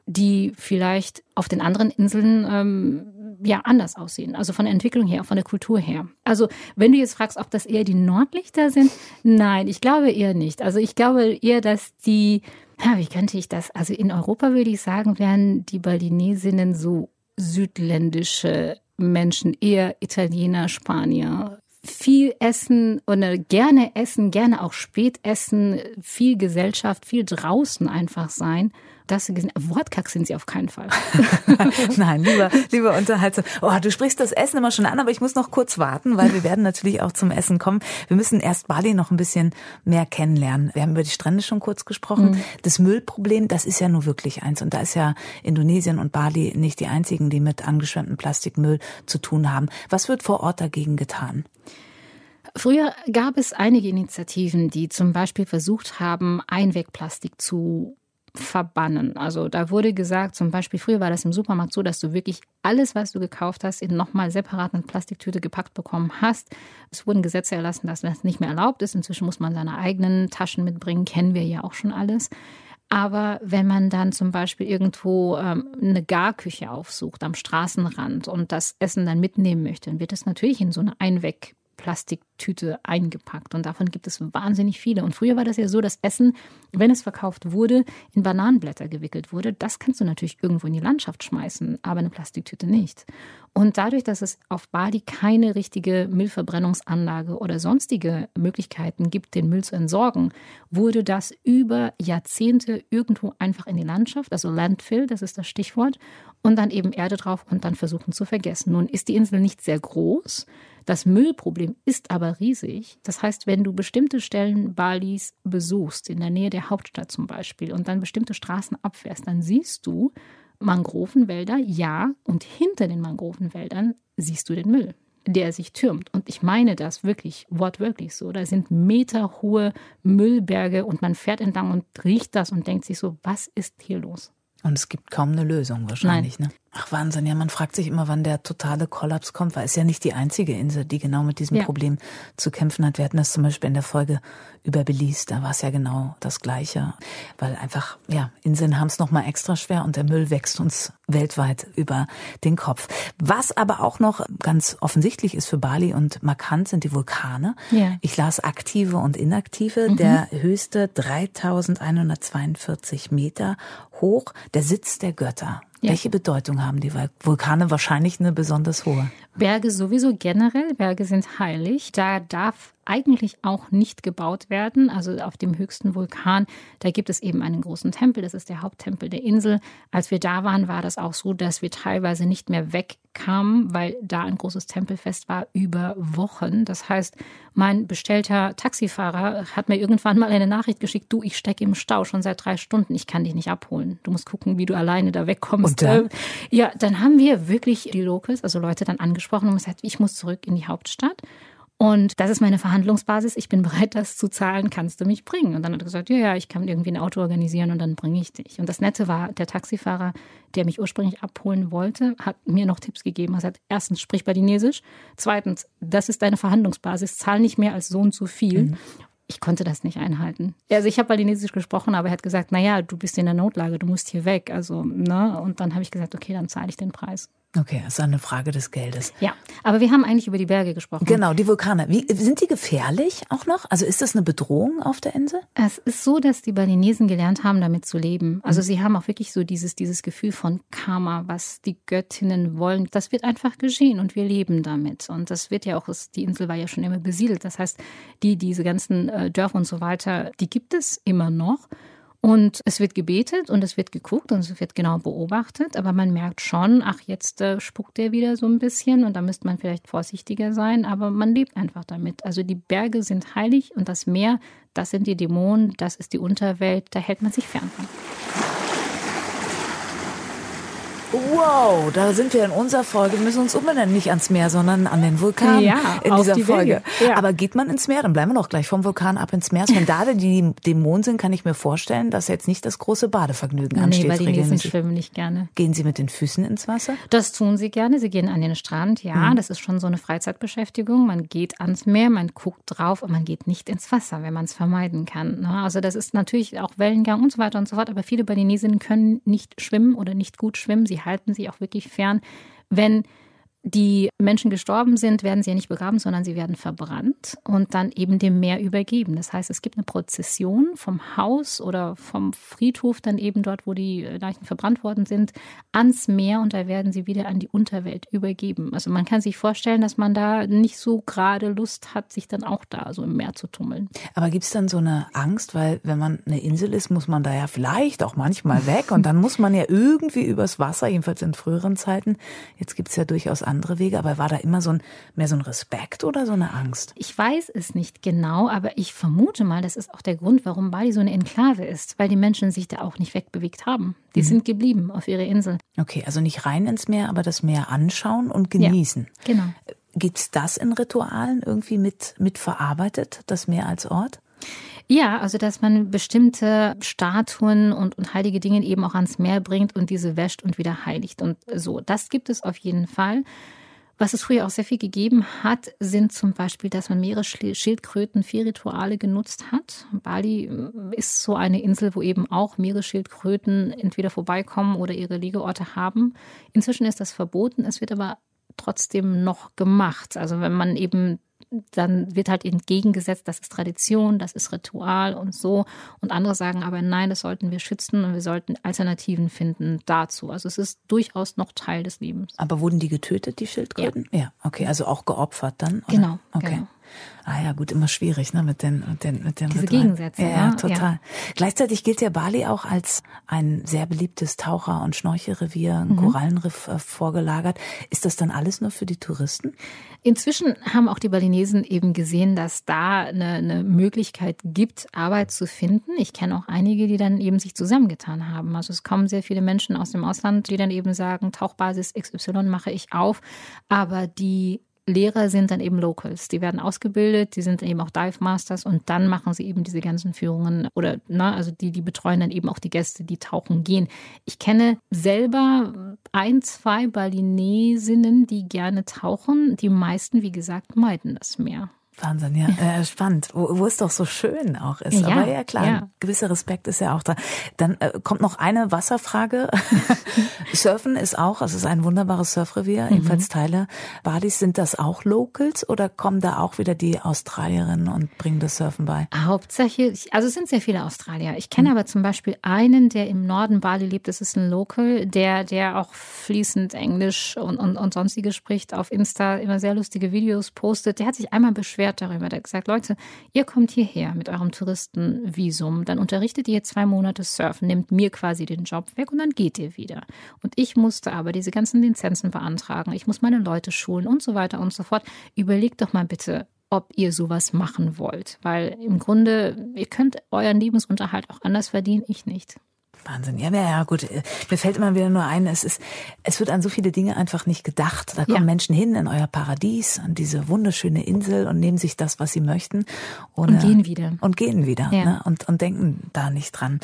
die vielleicht auf den anderen Inseln ähm, ja anders aussehen. Also von der Entwicklung her, von der Kultur her. Also wenn du jetzt fragst, ob das eher die Nordlichter sind, nein, ich glaube eher nicht. Also ich glaube eher, dass die, ja, wie könnte ich das? Also in Europa würde ich sagen, wären die Balinesinnen so südländische Menschen, eher Italiener, Spanier, viel essen oder gerne essen, gerne auch spät essen, viel Gesellschaft, viel draußen einfach sein das gesehen. Wortkack sind sie auf keinen Fall. (laughs) Nein, lieber, lieber unterhaltsam. Oh, du sprichst das Essen immer schon an, aber ich muss noch kurz warten, weil wir werden natürlich auch zum Essen kommen. Wir müssen erst Bali noch ein bisschen mehr kennenlernen. Wir haben über die Strände schon kurz gesprochen. Mhm. Das Müllproblem, das ist ja nur wirklich eins. Und da ist ja Indonesien und Bali nicht die einzigen, die mit angeschwemmtem Plastikmüll zu tun haben. Was wird vor Ort dagegen getan? Früher gab es einige Initiativen, die zum Beispiel versucht haben, Einwegplastik zu verbannen. Also da wurde gesagt, zum Beispiel früher war das im Supermarkt so, dass du wirklich alles, was du gekauft hast, in nochmal separaten Plastiktüte gepackt bekommen hast. Es wurden Gesetze erlassen, dass das nicht mehr erlaubt ist. Inzwischen muss man seine eigenen Taschen mitbringen, kennen wir ja auch schon alles. Aber wenn man dann zum Beispiel irgendwo ähm, eine Garküche aufsucht am Straßenrand und das Essen dann mitnehmen möchte, dann wird es natürlich in so eine Einweg Plastiktüte eingepackt. Und davon gibt es wahnsinnig viele. Und früher war das ja so, dass Essen, wenn es verkauft wurde, in Bananenblätter gewickelt wurde. Das kannst du natürlich irgendwo in die Landschaft schmeißen, aber eine Plastiktüte nicht. Und dadurch, dass es auf Bali keine richtige Müllverbrennungsanlage oder sonstige Möglichkeiten gibt, den Müll zu entsorgen, wurde das über Jahrzehnte irgendwo einfach in die Landschaft, also Landfill, das ist das Stichwort, und dann eben Erde drauf und dann versuchen zu vergessen. Nun ist die Insel nicht sehr groß. Das Müllproblem ist aber riesig. Das heißt, wenn du bestimmte Stellen Balis besuchst, in der Nähe der Hauptstadt zum Beispiel, und dann bestimmte Straßen abfährst, dann siehst du Mangrovenwälder, ja, und hinter den Mangrovenwäldern siehst du den Müll der sich türmt. Und ich meine das wirklich, wortwörtlich so. Da sind meterhohe Müllberge und man fährt entlang und riecht das und denkt sich so, was ist hier los? Und es gibt kaum eine Lösung wahrscheinlich, Nein. ne? Ach Wahnsinn, ja, man fragt sich immer, wann der totale Kollaps kommt, weil es ja nicht die einzige Insel, die genau mit diesem ja. Problem zu kämpfen hat. Wir hatten das zum Beispiel in der Folge über Belize, da war es ja genau das Gleiche, weil einfach, ja, Inseln haben es nochmal extra schwer und der Müll wächst uns weltweit über den Kopf. Was aber auch noch ganz offensichtlich ist für Bali und markant sind die Vulkane. Ja. Ich las aktive und inaktive. Mhm. Der höchste 3142 Meter hoch, der Sitz der Götter. Ja. Welche Bedeutung haben die Vulkane? Wahrscheinlich eine besonders hohe. Berge sowieso generell. Berge sind heilig. Da darf eigentlich auch nicht gebaut werden. Also auf dem höchsten Vulkan, da gibt es eben einen großen Tempel. Das ist der Haupttempel der Insel. Als wir da waren, war das auch so, dass wir teilweise nicht mehr wegkamen, weil da ein großes Tempelfest war über Wochen. Das heißt, mein bestellter Taxifahrer hat mir irgendwann mal eine Nachricht geschickt, du, ich stecke im Stau schon seit drei Stunden, ich kann dich nicht abholen. Du musst gucken, wie du alleine da wegkommst. Und dann? Ja, dann haben wir wirklich die Locals, also Leute dann angesprochen und gesagt, ich muss zurück in die Hauptstadt. Und das ist meine Verhandlungsbasis. Ich bin bereit, das zu zahlen. Kannst du mich bringen? Und dann hat er gesagt, ja, ja, ich kann irgendwie ein Auto organisieren und dann bringe ich dich. Und das Nette war, der Taxifahrer, der mich ursprünglich abholen wollte, hat mir noch Tipps gegeben. Er sagt, erstens, sprich Balinesisch. Zweitens, das ist deine Verhandlungsbasis. Zahl nicht mehr als so und so viel. Mhm. Ich konnte das nicht einhalten. Also ich habe Balinesisch gesprochen, aber er hat gesagt, naja, du bist in der Notlage, du musst hier weg. Also, ne? Und dann habe ich gesagt, okay, dann zahle ich den Preis. Okay, es ist eine Frage des Geldes. Ja, aber wir haben eigentlich über die Berge gesprochen. Genau, die Vulkane. Wie, sind die gefährlich auch noch? Also ist das eine Bedrohung auf der Insel? Es ist so, dass die Balinesen gelernt haben, damit zu leben. Also mhm. sie haben auch wirklich so dieses, dieses Gefühl von Karma, was die Göttinnen wollen. Das wird einfach geschehen und wir leben damit. Und das wird ja auch, die Insel war ja schon immer besiedelt. Das heißt, die, diese ganzen äh, Dörfer und so weiter, die gibt es immer noch. Und es wird gebetet und es wird geguckt und es wird genau beobachtet, aber man merkt schon, ach, jetzt äh, spuckt er wieder so ein bisschen und da müsste man vielleicht vorsichtiger sein, aber man lebt einfach damit. Also die Berge sind heilig und das Meer, das sind die Dämonen, das ist die Unterwelt, da hält man sich fern von. Wow, da sind wir in unserer Folge. Wir müssen uns umbenennen, nicht ans Meer, sondern an den Vulkan ja, in dieser die Folge. Ja. Aber geht man ins Meer, dann bleiben wir doch gleich vom Vulkan ab ins Meer. Wenn da die Dämonen sind, kann ich mir vorstellen, dass jetzt nicht das große Badevergnügen ansteht. Nee, weil die Niesen schwimmen nicht gerne. Gehen Sie mit den Füßen ins Wasser? Das tun sie gerne. Sie gehen an den Strand, ja. Mhm. Das ist schon so eine Freizeitbeschäftigung. Man geht ans Meer, man guckt drauf und man geht nicht ins Wasser, wenn man es vermeiden kann. Ne? Also das ist natürlich auch Wellengang und so weiter und so fort. Aber viele Balinesinnen können nicht schwimmen oder nicht gut schwimmen. Sie halten sich auch wirklich fern. Wenn die Menschen gestorben sind, werden sie ja nicht begraben, sondern sie werden verbrannt und dann eben dem Meer übergeben. Das heißt, es gibt eine Prozession vom Haus oder vom Friedhof, dann eben dort, wo die Leichen verbrannt worden sind, ans Meer und da werden sie wieder an die Unterwelt übergeben. Also man kann sich vorstellen, dass man da nicht so gerade Lust hat, sich dann auch da so im Meer zu tummeln. Aber gibt es dann so eine Angst, weil wenn man eine Insel ist, muss man da ja vielleicht auch manchmal weg und dann muss man ja irgendwie übers Wasser, jedenfalls in früheren Zeiten. Jetzt gibt es ja durchaus andere andere Wege, aber war da immer so ein, mehr so ein Respekt oder so eine Angst? Ich weiß es nicht genau, aber ich vermute mal, das ist auch der Grund, warum Bali so eine Enklave ist, weil die Menschen sich da auch nicht wegbewegt haben. Die mhm. sind geblieben auf ihrer Insel. Okay, also nicht rein ins Meer, aber das Meer anschauen und genießen. Ja, genau. Gibt's das in Ritualen irgendwie mit, mit verarbeitet, das Meer als Ort? Ja, also dass man bestimmte Statuen und, und heilige Dinge eben auch ans Meer bringt und diese wäscht und wieder heiligt und so. Das gibt es auf jeden Fall. Was es früher auch sehr viel gegeben hat, sind zum Beispiel, dass man Meeresschildkröten für Rituale genutzt hat. Bali ist so eine Insel, wo eben auch Meeresschildkröten entweder vorbeikommen oder ihre Liegeorte haben. Inzwischen ist das verboten, es wird aber trotzdem noch gemacht. Also wenn man eben dann wird halt entgegengesetzt, das ist Tradition, das ist Ritual und so. Und andere sagen aber, nein, das sollten wir schützen und wir sollten Alternativen finden dazu. Also es ist durchaus noch Teil des Lebens. Aber wurden die getötet, die Schildkröten? Ja, ja okay, also auch geopfert dann? Oder? Genau. Okay. Genau. Ah ja, gut, immer schwierig, ne, mit den, mit den, mit den Diese Ritualen. Gegensätze. Ja, ja, total. Ja. Gleichzeitig gilt ja Bali auch als ein sehr beliebtes Taucher- und Schnorchelrevier, ein mhm. Korallenriff äh, vorgelagert. Ist das dann alles nur für die Touristen? Inzwischen haben auch die Balinesen eben gesehen, dass da eine, eine Möglichkeit gibt, Arbeit zu finden. Ich kenne auch einige, die dann eben sich zusammengetan haben. Also es kommen sehr viele Menschen aus dem Ausland, die dann eben sagen, Tauchbasis XY mache ich auf, aber die Lehrer sind dann eben Locals. Die werden ausgebildet, die sind eben auch Dive Masters und dann machen sie eben diese ganzen Führungen oder, ne, also die, die betreuen dann eben auch die Gäste, die tauchen gehen. Ich kenne selber ein, zwei Balinesinnen, die gerne tauchen. Die meisten, wie gesagt, meiden das Meer. Wahnsinn, ja, äh, spannend. Wo, wo es doch so schön auch ist. Ja, Aber ja, klar, ja. gewisser Respekt ist ja auch da. Dann äh, kommt noch eine Wasserfrage. (laughs) Surfen ist auch, es ist ein wunderbares Surfrevier, mhm. ebenfalls Teile Balis. Sind das auch Locals oder kommen da auch wieder die Australierinnen und bringen das Surfen bei? Hauptsächlich, also es sind sehr viele Australier. Ich kenne mhm. aber zum Beispiel einen, der im Norden Bali lebt, das ist ein Local, der, der auch fließend Englisch und, und, und sonstiges spricht, auf Insta immer sehr lustige Videos postet. Der hat sich einmal beschwert, beschwert darüber. Der hat gesagt, Leute, ihr kommt hierher mit eurem Touristenvisum, dann unterrichtet ihr zwei Monate Surfen, nehmt mir quasi den Job weg und dann geht ihr wieder. Und ich musste aber diese ganzen Lizenzen beantragen, ich muss meine Leute schulen und so weiter und so fort. Überlegt doch mal bitte, ob ihr sowas machen wollt, weil im Grunde, ihr könnt euren Lebensunterhalt auch anders verdienen, ich nicht. Wahnsinn. Ja, ja, gut. Mir fällt immer wieder nur ein, es ist, es wird an so viele Dinge einfach nicht gedacht. Da kommen ja. Menschen hin in euer Paradies, an diese wunderschöne Insel und nehmen sich das, was sie möchten. Und gehen wieder. Und gehen wieder. Ja. Ne? Und, und denken da nicht dran.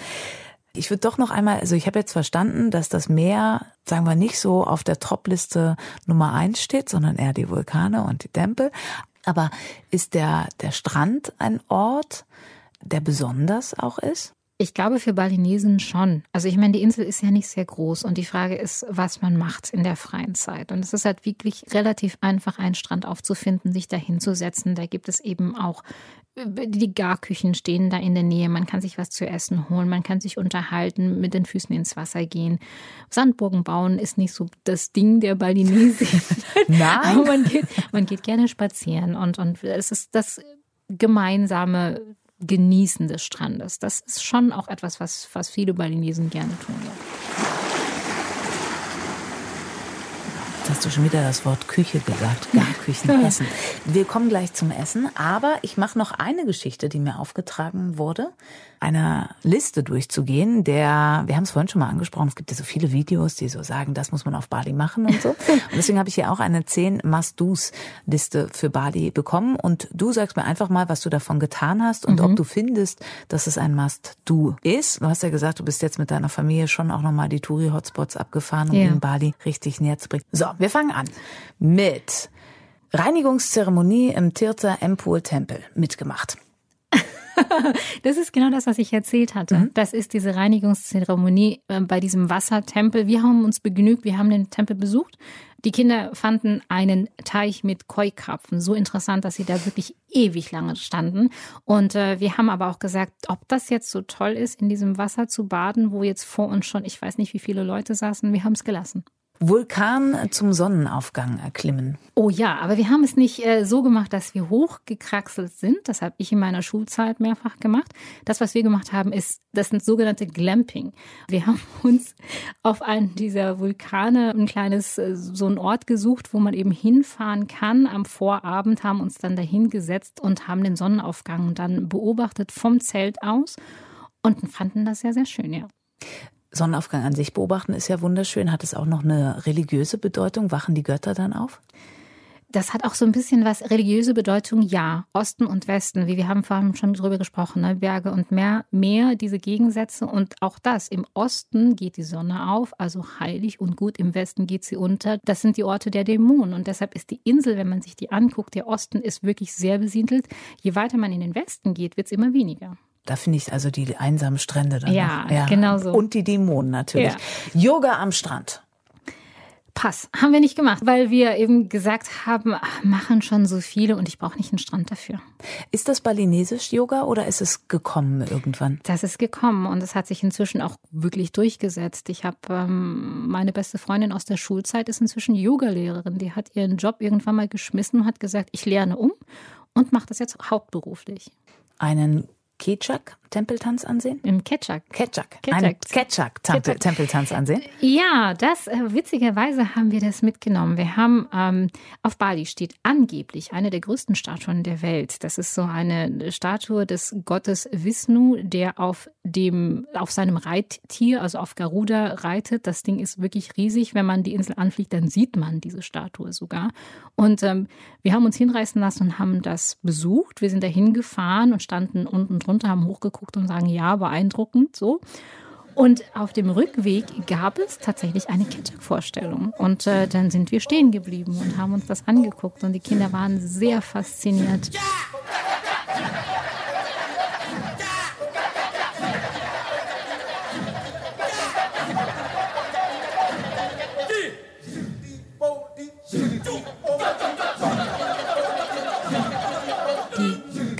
Ich würde doch noch einmal, also ich habe jetzt verstanden, dass das Meer, sagen wir, nicht so auf der Topliste Nummer eins steht, sondern eher die Vulkane und die Tempel. Aber ist der, der Strand ein Ort, der besonders auch ist? Ich glaube für Balinesen schon. Also ich meine, die Insel ist ja nicht sehr groß und die Frage ist, was man macht in der freien Zeit. Und es ist halt wirklich relativ einfach, einen Strand aufzufinden, sich da hinzusetzen. Da gibt es eben auch die Garküchen stehen da in der Nähe. Man kann sich was zu essen holen, man kann sich unterhalten, mit den Füßen ins Wasser gehen. Sandburgen bauen ist nicht so das Ding der Balinesen. (laughs) Nein. Man geht, man geht gerne spazieren und, und es ist das gemeinsame Genießen des Strandes. Das ist schon auch etwas, was, was viele Balinesen gerne tun. Ja. Jetzt hast du schon wieder das Wort Küche gesagt. Garküchen, Essen. Wir kommen gleich zum Essen, aber ich mache noch eine Geschichte, die mir aufgetragen wurde einer Liste durchzugehen, der, wir haben es vorhin schon mal angesprochen, es gibt ja so viele Videos, die so sagen, das muss man auf Bali machen und so. (laughs) Und deswegen habe ich hier auch eine 10 Must-Dos-Liste für Bali bekommen. Und du sagst mir einfach mal, was du davon getan hast und mhm. ob du findest, dass es ein Must-Do ist. Du hast ja gesagt, du bist jetzt mit deiner Familie schon auch nochmal die Touri-Hotspots abgefahren, um ja. in Bali richtig näher zu bringen. So, wir fangen an mit Reinigungszeremonie im Tirtha Empur Tempel mitgemacht. (laughs) das ist genau das, was ich erzählt hatte. Mhm. Das ist diese Reinigungszeremonie äh, bei diesem Wassertempel. Wir haben uns begnügt, wir haben den Tempel besucht. Die Kinder fanden einen Teich mit Koi-Krapfen so interessant, dass sie da wirklich ewig lange standen. Und äh, wir haben aber auch gesagt, ob das jetzt so toll ist, in diesem Wasser zu baden, wo jetzt vor uns schon, ich weiß nicht, wie viele Leute saßen. Wir haben es gelassen. Vulkan zum Sonnenaufgang erklimmen. Oh ja, aber wir haben es nicht äh, so gemacht, dass wir hochgekraxelt sind. Das habe ich in meiner Schulzeit mehrfach gemacht. Das, was wir gemacht haben, ist das sind sogenannte Glamping. Wir haben (laughs) uns auf einen dieser Vulkane ein kleines äh, so ein Ort gesucht, wo man eben hinfahren kann. Am Vorabend haben uns dann dahin gesetzt und haben den Sonnenaufgang dann beobachtet vom Zelt aus und fanden das sehr sehr schön, ja. Sonnenaufgang an sich beobachten ist ja wunderschön. Hat es auch noch eine religiöse Bedeutung? Wachen die Götter dann auf? Das hat auch so ein bisschen was religiöse Bedeutung, ja. Osten und Westen, wie wir haben vorhin schon drüber gesprochen, ne? Berge und Meer, Meer, diese Gegensätze und auch das. Im Osten geht die Sonne auf, also heilig und gut, im Westen geht sie unter. Das sind die Orte der Dämonen und deshalb ist die Insel, wenn man sich die anguckt, der Osten ist wirklich sehr besiedelt. Je weiter man in den Westen geht, wird es immer weniger. Da finde ich also die einsamen Strände dann. Ja, ja, genau so. Und die Dämonen natürlich. Ja. Yoga am Strand. Pass, haben wir nicht gemacht, weil wir eben gesagt haben, ach, machen schon so viele und ich brauche nicht einen Strand dafür. Ist das balinesisch Yoga oder ist es gekommen irgendwann? Das ist gekommen und es hat sich inzwischen auch wirklich durchgesetzt. Ich habe ähm, meine beste Freundin aus der Schulzeit ist inzwischen Yogalehrerin. Die hat ihren Job irgendwann mal geschmissen und hat gesagt, ich lerne um und mache das jetzt hauptberuflich. Einen Ketchak Tempeltanz ansehen? Im Ketchak. Ketchak. Ketchak. Ketchak Tempeltanz ansehen? Ja, das äh, witzigerweise haben wir das mitgenommen. Wir haben ähm, auf Bali steht angeblich eine der größten Statuen der Welt. Das ist so eine Statue des Gottes Vishnu, der auf dem auf seinem Reittier, also auf Garuda reitet. Das Ding ist wirklich riesig. Wenn man die Insel anfliegt, dann sieht man diese Statue sogar. Und ähm, wir haben uns hinreißen lassen und haben das besucht. Wir sind da hingefahren und standen unten drunter, haben hochgeguckt und sagen, ja, beeindruckend, so. Und auf dem Rückweg gab es tatsächlich eine Ketchup-Vorstellung. Und äh, dann sind wir stehen geblieben und haben uns das angeguckt. Und die Kinder waren sehr fasziniert. Ja!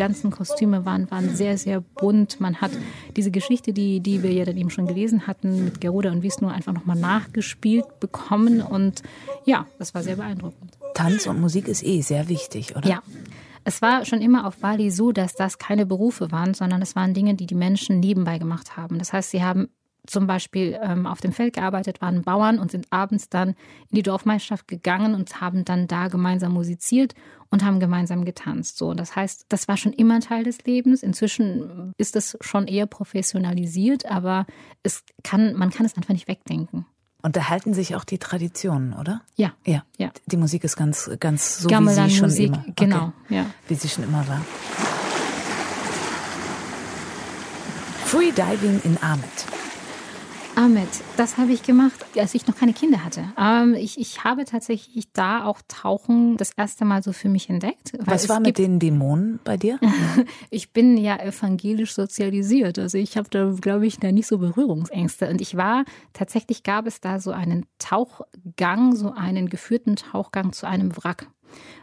Ganzen Kostüme waren, waren sehr, sehr bunt. Man hat diese Geschichte, die, die wir ja dann eben schon gelesen hatten, mit Geruda und Wisnu einfach nochmal nachgespielt bekommen. Und ja, das war sehr beeindruckend. Tanz und Musik ist eh sehr wichtig, oder? Ja. Es war schon immer auf Bali so, dass das keine Berufe waren, sondern es waren Dinge, die die Menschen nebenbei gemacht haben. Das heißt, sie haben zum Beispiel ähm, auf dem Feld gearbeitet, waren Bauern und sind abends dann in die Dorfmeisterschaft gegangen und haben dann da gemeinsam musiziert und haben gemeinsam getanzt. So, das heißt, das war schon immer Teil des Lebens. Inzwischen ist es schon eher professionalisiert, aber es kann, man kann es einfach nicht wegdenken. Und da halten sich auch die Traditionen, oder? Ja. Ja. ja. Die Musik ist ganz, ganz so, Gamelan wie sie schon Musik, immer. Genau, okay. ja. Wie sie schon immer war. Free Diving in Ahmed. Ahmed, das habe ich gemacht, als ich noch keine Kinder hatte. Ähm, ich, ich habe tatsächlich da auch Tauchen das erste Mal so für mich entdeckt. Was war mit den Dämonen bei dir? (laughs) ich bin ja evangelisch sozialisiert. Also ich habe da, glaube ich, da nicht so Berührungsängste. Und ich war, tatsächlich gab es da so einen Tauchgang, so einen geführten Tauchgang zu einem Wrack.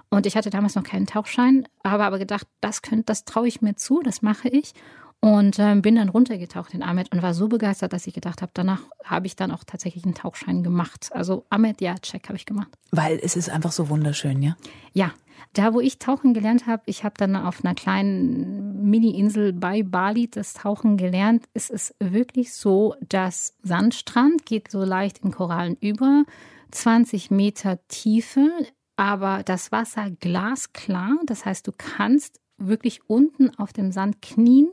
Und ich hatte damals noch keinen Tauchschein, habe aber gedacht, das könnte, das traue ich mir zu, das mache ich. Und äh, bin dann runtergetaucht in Ahmed und war so begeistert, dass ich gedacht habe, danach habe ich dann auch tatsächlich einen Tauchschein gemacht. Also Ahmed, ja, check habe ich gemacht. Weil es ist einfach so wunderschön, ja? Ja. Da, wo ich tauchen gelernt habe, ich habe dann auf einer kleinen Mini-Insel bei Bali das Tauchen gelernt. Es ist wirklich so, dass Sandstrand geht so leicht in Korallen über, 20 Meter Tiefe, aber das Wasser glasklar. Das heißt, du kannst wirklich unten auf dem Sand knien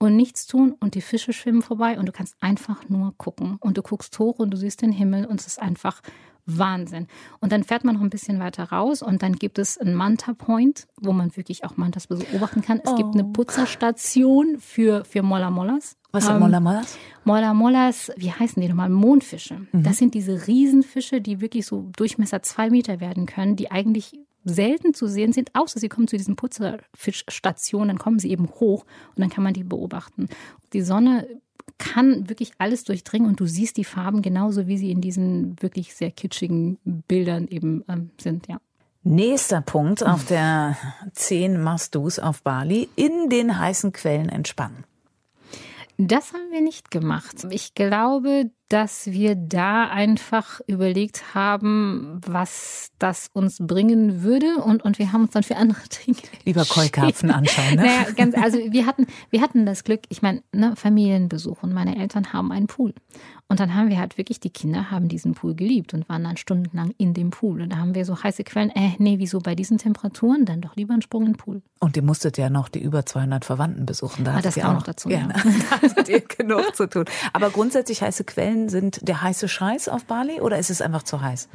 und nichts tun und die Fische schwimmen vorbei und du kannst einfach nur gucken und du guckst hoch und du siehst den Himmel und es ist einfach Wahnsinn. Und dann fährt man noch ein bisschen weiter raus und dann gibt es einen Manta Point, wo man wirklich auch Mantas beobachten kann. Es oh. gibt eine oh. Putzerstation für, für Molla Mollas. Was sind ähm, Molla Mollas? Molla Mollas, wie heißen die nochmal? Mondfische. Mhm. Das sind diese Riesenfische, die wirklich so Durchmesser zwei Meter werden können, die eigentlich selten zu sehen sind, außer sie kommen zu diesen Putzerfischstationen, dann kommen sie eben hoch und dann kann man die beobachten. Die Sonne kann wirklich alles durchdringen und du siehst die Farben genauso, wie sie in diesen wirklich sehr kitschigen Bildern eben ähm, sind, ja. Nächster Punkt auf der 10 Must-Dos auf Bali, in den heißen Quellen entspannen. Das haben wir nicht gemacht. Ich glaube, dass wir da einfach überlegt haben, was das uns bringen würde und, und wir haben uns dann für andere (laughs) Dinge Lieber Keukarpfen anschauen, ne? Naja, ganz, also wir hatten, wir hatten das Glück, ich meine, ne, Familienbesuch und meine Eltern haben einen Pool. Und dann haben wir halt wirklich, die Kinder haben diesen Pool geliebt und waren dann stundenlang in dem Pool. Und da haben wir so heiße Quellen, äh, nee, wieso bei diesen Temperaturen? Dann doch lieber einen Sprung in den Pool. Und ihr musstet ja noch die über 200 Verwandten besuchen. Da ah, das kam noch dazu, ja. ja. (laughs) da hattet ihr genug zu tun. Aber grundsätzlich heiße Quellen sind der heiße Scheiß auf Bali oder ist es einfach zu heiß?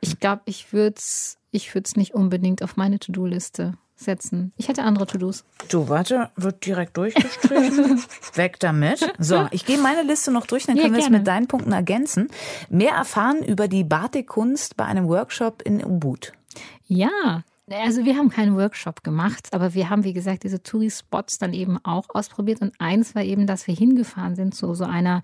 Ich glaube, ich würde es ich würd's nicht unbedingt auf meine To-Do-Liste setzen. Ich hätte andere To-Dos. Du, warte, wird direkt durchgestrichen. (laughs) Weg damit. So, ich gehe meine Liste noch durch, dann können ja, wir es mit deinen Punkten ergänzen. Mehr erfahren über die Batikkunst bei einem Workshop in Ubud. Ja, also wir haben keinen Workshop gemacht, aber wir haben, wie gesagt, diese Touri-Spots dann eben auch ausprobiert. Und eins war eben, dass wir hingefahren sind zu so einer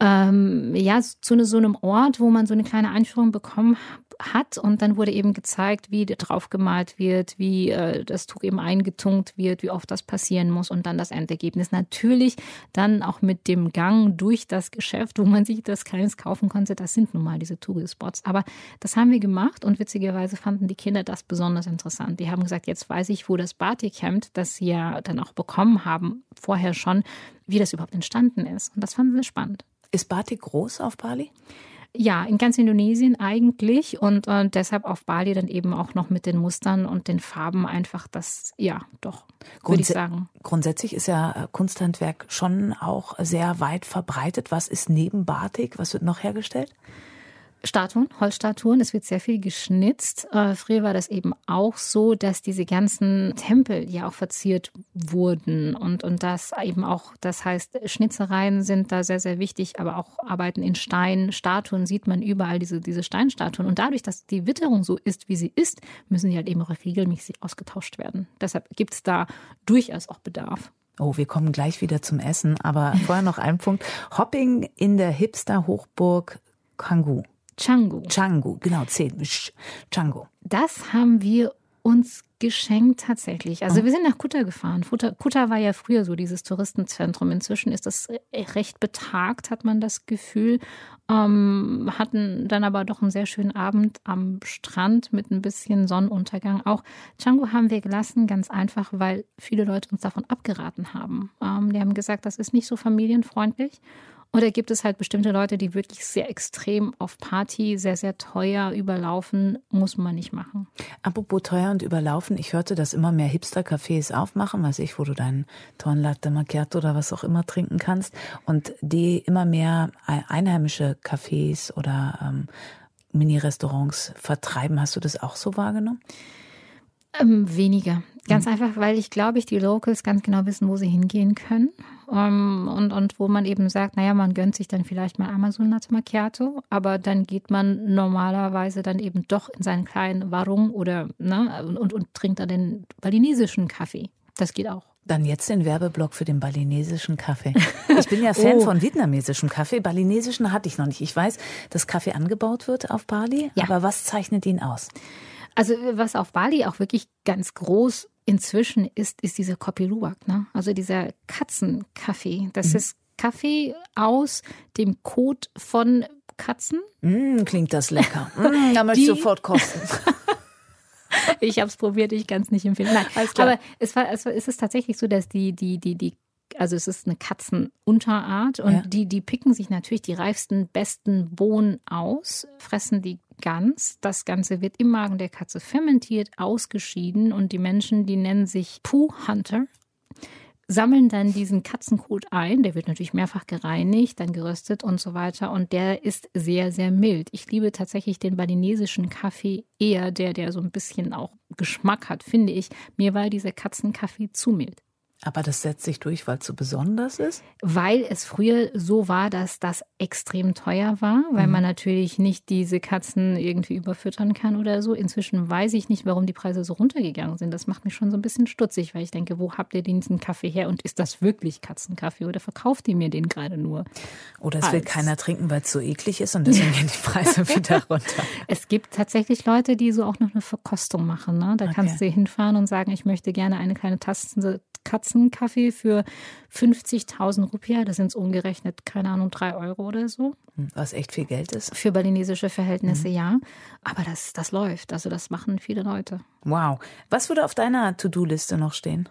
ähm, ja, zu so einem Ort, wo man so eine kleine Einführung bekommen hat und dann wurde eben gezeigt, wie drauf gemalt wird, wie äh, das Tuch eben eingetunkt wird, wie oft das passieren muss und dann das Endergebnis. Natürlich dann auch mit dem Gang durch das Geschäft, wo man sich das Kleines kaufen konnte. Das sind nun mal diese Touri-Spots. Aber das haben wir gemacht und witzigerweise fanden die Kinder das besonders interessant. Die haben gesagt, jetzt weiß ich, wo das Batik-Hemd, das sie ja dann auch bekommen haben, vorher schon, wie das überhaupt entstanden ist. Und das fanden sie spannend. Ist Batik groß auf Bali? Ja, in ganz Indonesien eigentlich und äh, deshalb auf Bali dann eben auch noch mit den Mustern und den Farben einfach das, ja, doch, würde ich sagen. Grundsätzlich ist ja äh, Kunsthandwerk schon auch sehr weit verbreitet. Was ist neben Batik? Was wird noch hergestellt? Statuen, Holzstatuen. Es wird sehr viel geschnitzt. Äh, früher war das eben auch so, dass diese ganzen Tempel ja auch verziert wurden und, und das eben auch, das heißt, Schnitzereien sind da sehr, sehr wichtig, aber auch Arbeiten in Stein, Statuen sieht man überall diese, diese Steinstatuen. Und dadurch, dass die Witterung so ist, wie sie ist, müssen die halt eben auch regelmäßig ausgetauscht werden. Deshalb gibt es da durchaus auch Bedarf. Oh, wir kommen gleich wieder zum Essen, aber vorher noch ein Punkt. Hopping in der Hipster-Hochburg Kangu. Changu. Changu, genau, zehn. Changu. Das haben wir uns geschenkt tatsächlich. Also oh. wir sind nach Kuta gefahren. Kuta, war ja früher so dieses Touristenzentrum. Inzwischen ist das recht betagt, hat man das Gefühl. Ähm, hatten dann aber doch einen sehr schönen Abend am Strand mit ein bisschen Sonnenuntergang. Auch Changu haben wir gelassen, ganz einfach, weil viele Leute uns davon abgeraten haben. Ähm, die haben gesagt, das ist nicht so familienfreundlich. Oder gibt es halt bestimmte Leute, die wirklich sehr extrem auf Party, sehr, sehr teuer überlaufen, muss man nicht machen. Apropos teuer und überlaufen, ich hörte, dass immer mehr Hipster-Cafés aufmachen, weiß ich, wo du deinen tollen Latte Macchiato oder was auch immer trinken kannst und die immer mehr einheimische Cafés oder ähm, Mini-Restaurants vertreiben. Hast du das auch so wahrgenommen? Ähm, weniger. Ganz mhm. einfach, weil ich glaube, ich die Locals ganz genau wissen, wo sie hingehen können. Um, ähm, und, und wo man eben sagt, naja, man gönnt sich dann vielleicht mal Amazon Latte Macchiato, aber dann geht man normalerweise dann eben doch in seinen kleinen Warung oder ne, und, und trinkt dann den balinesischen Kaffee. Das geht auch. Dann jetzt den Werbeblock für den balinesischen Kaffee. (laughs) Ich bin ja Fan oh. von vietnamesischem Kaffee. Balinesischen hatte ich noch nicht. Ich weiß, dass Kaffee angebaut wird auf Bali, ja. aber was zeichnet ihn aus? Also was auf Bali auch wirklich ganz groß inzwischen ist, ist dieser Kopi Luwak, ne? Also dieser Katzenkaffee. Das mhm. ist Kaffee aus dem Kot von Katzen. Mm, klingt das lecker. Mm, da möchte ich sofort kosten. (laughs) ich habe es probiert, ich kann es nicht empfehlen. Nein, aber es, war, es, war, es ist tatsächlich so, dass die, die, die, die also es ist eine Katzenunterart und ja. die, die picken sich natürlich die reifsten, besten Bohnen aus, fressen die ganz. Das Ganze wird im Magen der Katze fermentiert, ausgeschieden und die Menschen, die nennen sich Poo Hunter, sammeln dann diesen Katzenkot ein. Der wird natürlich mehrfach gereinigt, dann geröstet und so weiter. Und der ist sehr, sehr mild. Ich liebe tatsächlich den balinesischen Kaffee eher, der, der so ein bisschen auch Geschmack hat, finde ich. Mir war dieser Katzenkaffee zu mild. Aber das setzt sich durch, weil es so besonders ist? Weil es früher so war, dass das extrem teuer war, weil mhm. man natürlich nicht diese Katzen irgendwie überfüttern kann oder so. Inzwischen weiß ich nicht, warum die Preise so runtergegangen sind. Das macht mich schon so ein bisschen stutzig, weil ich denke, wo habt ihr diesen Kaffee her und ist das wirklich Katzenkaffee oder verkauft ihr mir den gerade nur? Oder es will keiner trinken, weil es so eklig ist und deswegen gehen die Preise (laughs) wieder runter. Es gibt tatsächlich Leute, die so auch noch eine Verkostung machen. Ne? Da okay. kannst du hinfahren und sagen, ich möchte gerne eine kleine Tasse Katzenkaffee für 50.000 Rupiah. Das sind es umgerechnet, keine Ahnung, drei Euro oder so. Hm, was echt viel Geld ist. Für balinesische Verhältnisse, mhm. ja. Aber das, das läuft. Also das machen viele Leute. Wow. Was würde auf deiner To-Do-Liste noch stehen?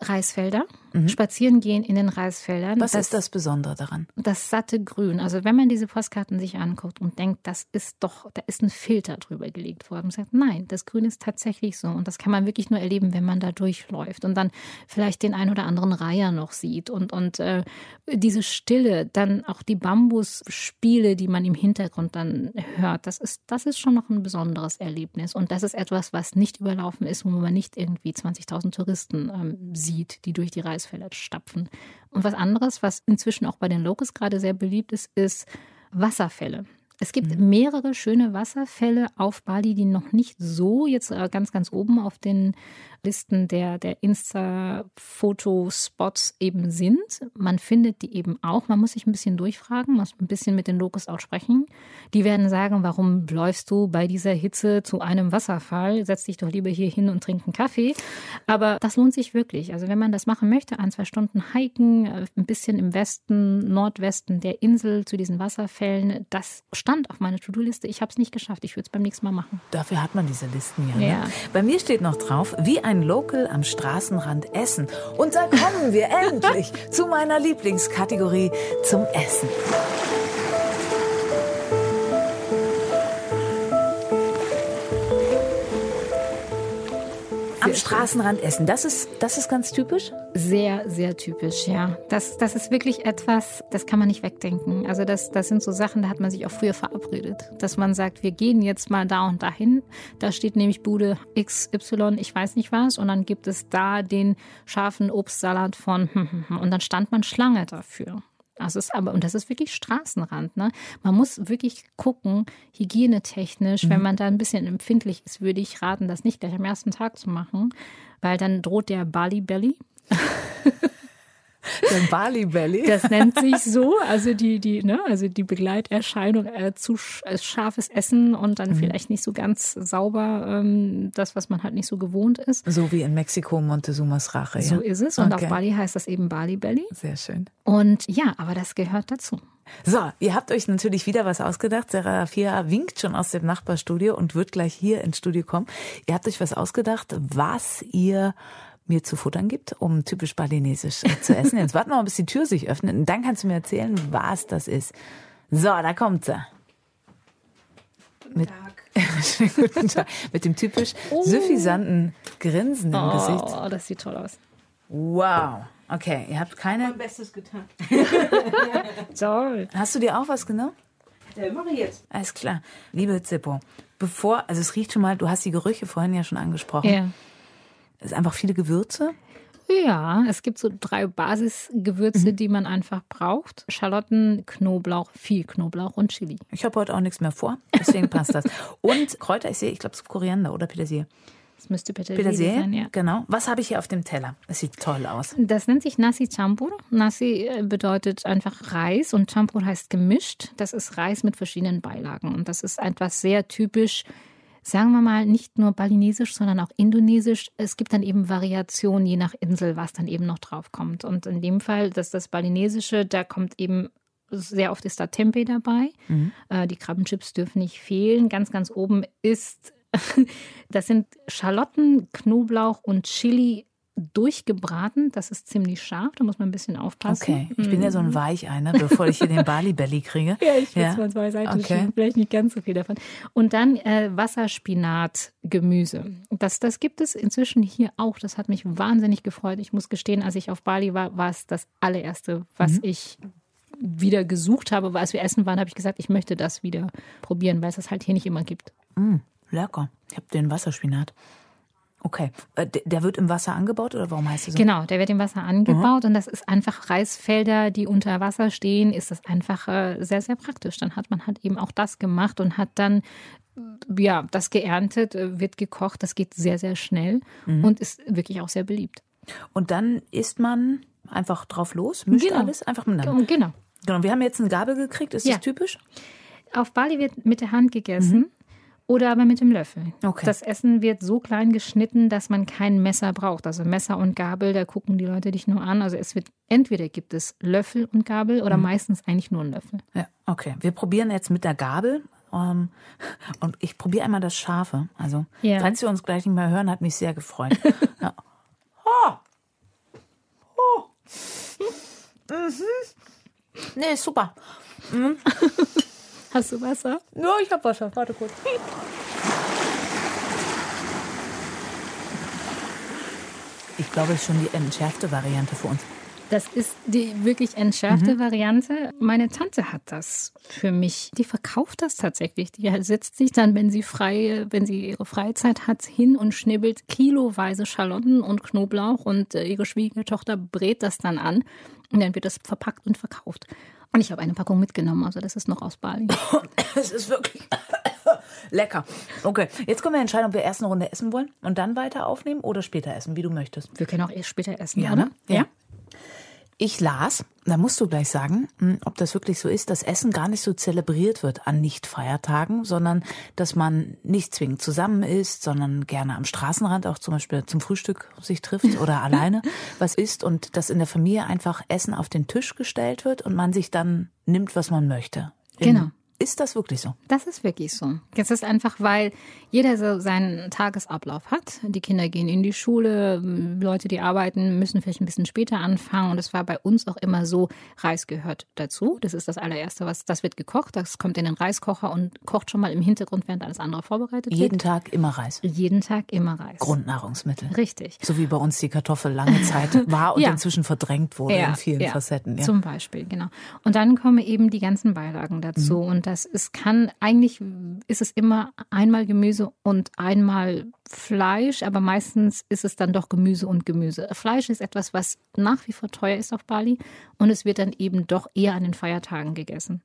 Reisfelder, mhm. spazieren gehen in den Reisfeldern. Was das, ist das Besondere daran? Das satte Grün. Also wenn man diese Postkarten sich anguckt und denkt, das ist doch, da ist ein Filter drüber gelegt worden. Man sagt, nein, das Grün ist tatsächlich so. Und das kann man wirklich nur erleben, wenn man da durchläuft und dann vielleicht den ein oder anderen Reiher noch sieht und, und äh, diese Stille, dann auch die Bambusspiele, die man im Hintergrund dann hört. Das ist, das ist schon noch ein besonderes Erlebnis. Und das ist etwas, was nicht überlaufen ist, wo man nicht irgendwie 20.000 Touristen ähm, sieht sieht, die durch die Reisfelder stapfen. Und was anderes, was inzwischen auch bei den Locals gerade sehr beliebt ist, ist Wasserfälle. Es gibt mhm. mehrere schöne Wasserfälle auf Bali, die noch nicht so jetzt äh, ganz, ganz oben auf den Listen der, der Insta-Fotospots eben sind. Man findet die eben auch. Man muss sich ein bisschen durchfragen, muss ein bisschen mit den Locals auch sprechen. Die werden sagen, warum läufst du bei dieser Hitze zu einem Wasserfall? Setz dich doch lieber hier hin und trink einen Kaffee. Aber das lohnt sich wirklich. Also wenn man das machen möchte, ein, zwei Stunden hiken, äh, ein bisschen im Westen, Nordwesten der Insel zu diesen Wasserfällen, das stand auf meiner To-Do-Liste. Ich habe es nicht geschafft. Ich würde es beim nächsten Mal machen. Dafür hat man diese Listen ja. Ne? ja. Bei mir steht noch drauf, wie ein ein Local am Straßenrand essen. Und da kommen wir endlich zu meiner Lieblingskategorie zum Essen. Am Straßenrand essen, das ist, das ist ganz typisch? Sehr, sehr typisch, ja. Das, das ist wirklich etwas, das kann man nicht wegdenken. Also das, das sind so Sachen, da hat man sich auch früher verabredet. Dass man sagt, wir gehen jetzt mal da und dahin. Da steht nämlich Bude XY, ich weiß nicht was. Und dann gibt es da den scharfen Obstsalat von (laughs) und dann stand man Schlange dafür. Das ist aber, und das ist wirklich Straßenrand. Ne? Man muss wirklich gucken, hygienetechnisch, mhm. wenn man da ein bisschen empfindlich ist, würde ich raten, das nicht gleich am ersten Tag zu machen, weil dann droht der Bali Belly. (laughs) Der Bali Belly. Das nennt sich so, also die, die, ne, also die Begleiterscheinung äh, zu sch äh, scharfes Essen und dann mhm. vielleicht nicht so ganz sauber, ähm, das, was man halt nicht so gewohnt ist. So wie in Mexiko Montezumas Rache. Ja? So ist es. Und okay. auf Bali heißt das eben Bali Belly. Sehr schön. Und ja, aber das gehört dazu. So, ihr habt euch natürlich wieder was ausgedacht. Sarah Fia winkt schon aus dem Nachbarstudio und wird gleich hier ins Studio kommen. Ihr habt euch was ausgedacht, was ihr mir zu futtern gibt, um typisch balinesisch zu essen. Jetzt warten wir mal, bis die Tür sich öffnet und dann kannst du mir erzählen, was das ist. So, da kommt sie. Mit, (laughs) guten Tag. Mit dem typisch oh. suffisanten Grinsen im oh, Gesicht. Oh, das sieht toll aus. Wow. Okay, ihr habt keine. Mein Bestes getan. (laughs) Toll. Hast du dir auch was genommen? Ja, mache ich jetzt. Alles klar. Liebe Zippo, bevor, also es riecht schon mal, du hast die Gerüche vorhin ja schon angesprochen. Ja. Es ist einfach viele Gewürze. Ja, es gibt so drei Basisgewürze, Mhm. die man einfach braucht. Schalotten, Knoblauch, viel Knoblauch und Chili. Ich habe heute auch nichts mehr vor, deswegen passt das. (laughs) Und Kräuter, ich sehe, ich glaube, es ist Koriander oder Petersilie. Das müsste Petersilie, Petersilie, sein, ja. genau. Was habe ich hier auf dem Teller? Das sieht toll aus. Das nennt sich Nasi Champur. Nasi äh, bedeutet einfach Reis und Champur heißt gemischt. Das ist Reis mit verschiedenen Beilagen. Und das ist etwas sehr typisch, sagen wir mal, nicht nur balinesisch, sondern auch indonesisch. Es gibt dann eben Variationen je nach Insel, was dann eben noch drauf kommt. Und in dem Fall, dass das balinesische, da kommt eben sehr oft ist da Tempeh dabei. Äh, die Krabbenchips dürfen nicht fehlen. Ganz, ganz oben ist, (laughs) das sind Schalotten, Knoblauch und Chili durchgebraten. Das ist ziemlich scharf, da muss man ein bisschen aufpassen. Okay, ich bin ja so ein Weicheiner, bevor ich hier den Bali Belly kriege. Mhm. (laughs) Ja, ich will Ja. mal zwei Seiten Okay. schieben, vielleicht nicht ganz so viel davon. Und dann äh, Wasserspinat-Gemüse. Das, das gibt es inzwischen hier auch. Das hat mich wahnsinnig gefreut. Ich muss gestehen, als ich auf Bali war, war es das allererste, was Mhm. ich wieder gesucht habe. Als wir essen waren, habe ich gesagt, ich möchte das wieder probieren, weil es das halt hier nicht immer gibt. Mm, lecker. Ich habe den Wasserspinat. Okay, Äh, der- wird im Wasser angebaut oder warum heißt es so? Genau, der wird im Wasser angebaut und das ist einfach Reisfelder, die unter Wasser stehen, ist das einfach äh, sehr, sehr praktisch. Dann hat man halt eben auch das gemacht und hat dann äh, ja, das geerntet, wird gekocht, das geht sehr, sehr schnell und ist wirklich auch sehr beliebt. Und dann isst man einfach drauf los, mischt Genau. alles einfach miteinander. Genau. Genau, wir haben jetzt eine Gabel gekriegt, ist Ja. das typisch? Auf Bali wird mit der Hand gegessen. Oder aber mit dem Löffel. Okay. Das Essen wird so klein geschnitten, dass man kein Messer braucht. Also Messer und Gabel, da gucken die Leute dich nur an. Also es wird entweder gibt es Löffel und Gabel oder meistens eigentlich nur ein Löffel. Ja, okay. Wir probieren jetzt mit der Gabel. Ähm, und ich probiere einmal das Scharfe. Also, Ja. falls wir uns gleich nicht mehr hören, hat mich sehr gefreut. (laughs) ja. oh. Oh. Mhm. Nee, super. (laughs) Hast du Wasser? Ja, ich habe Wasser. Warte kurz. Ich glaube, es ist schon die entschärfte Variante für uns. Das ist die wirklich entschärfte Variante. Meine Tante hat das für mich. Die verkauft das tatsächlich. Die setzt sich dann, wenn sie frei, wenn sie ihre Freizeit hat, hin und schnibbelt kiloweise Schalotten und Knoblauch und äh, ihre Schwiegertochter brät das dann an und dann wird das verpackt und verkauft. Und ich habe eine Packung mitgenommen, also das ist noch aus Bali. (coughs) Es ist wirklich (coughs) lecker. Okay, jetzt können wir entscheiden, ob wir erst eine Runde essen wollen und dann weiter aufnehmen oder später essen, wie du möchtest. Wir können auch erst später essen, Ja, oder? ne? Ja. Ich las, da musst du gleich sagen, mh, ob das wirklich so ist, dass Essen gar nicht so zelebriert wird an Nicht-Feiertagen, sondern dass man nicht zwingend zusammen isst, sondern gerne am Straßenrand auch zum Beispiel zum Frühstück sich trifft (laughs) oder alleine was isst und dass in der Familie einfach Essen auf den Tisch gestellt wird und man sich dann nimmt, was man möchte. Genau. Ist das wirklich so? Das ist wirklich so. Es ist einfach, weil jeder so seinen Tagesablauf hat. Die Kinder gehen in die Schule, Leute, die arbeiten, müssen vielleicht ein bisschen später anfangen. Und es war bei uns auch immer so, Reis gehört dazu. Das ist das allererste, was, das wird gekocht. Das kommt in den Reiskocher und kocht schon mal im Hintergrund, während alles andere vorbereitet Jeden wird. Tag immer Reis. Jeden Tag immer Reis. Grundnahrungsmittel. Richtig. So wie bei uns die Kartoffel lange Zeit (laughs) war und Ja. inzwischen verdrängt wurde in vielen Facetten. Ja. Zum Beispiel, genau. Und dann kommen eben die ganzen Beilagen dazu. Mhm. Und das ist, kann, eigentlich ist es immer einmal Gemüse und einmal Fleisch, aber meistens ist es dann doch Gemüse und Gemüse. Fleisch ist etwas, was nach wie vor teuer ist auf Bali und es wird dann eben doch eher an den Feiertagen gegessen.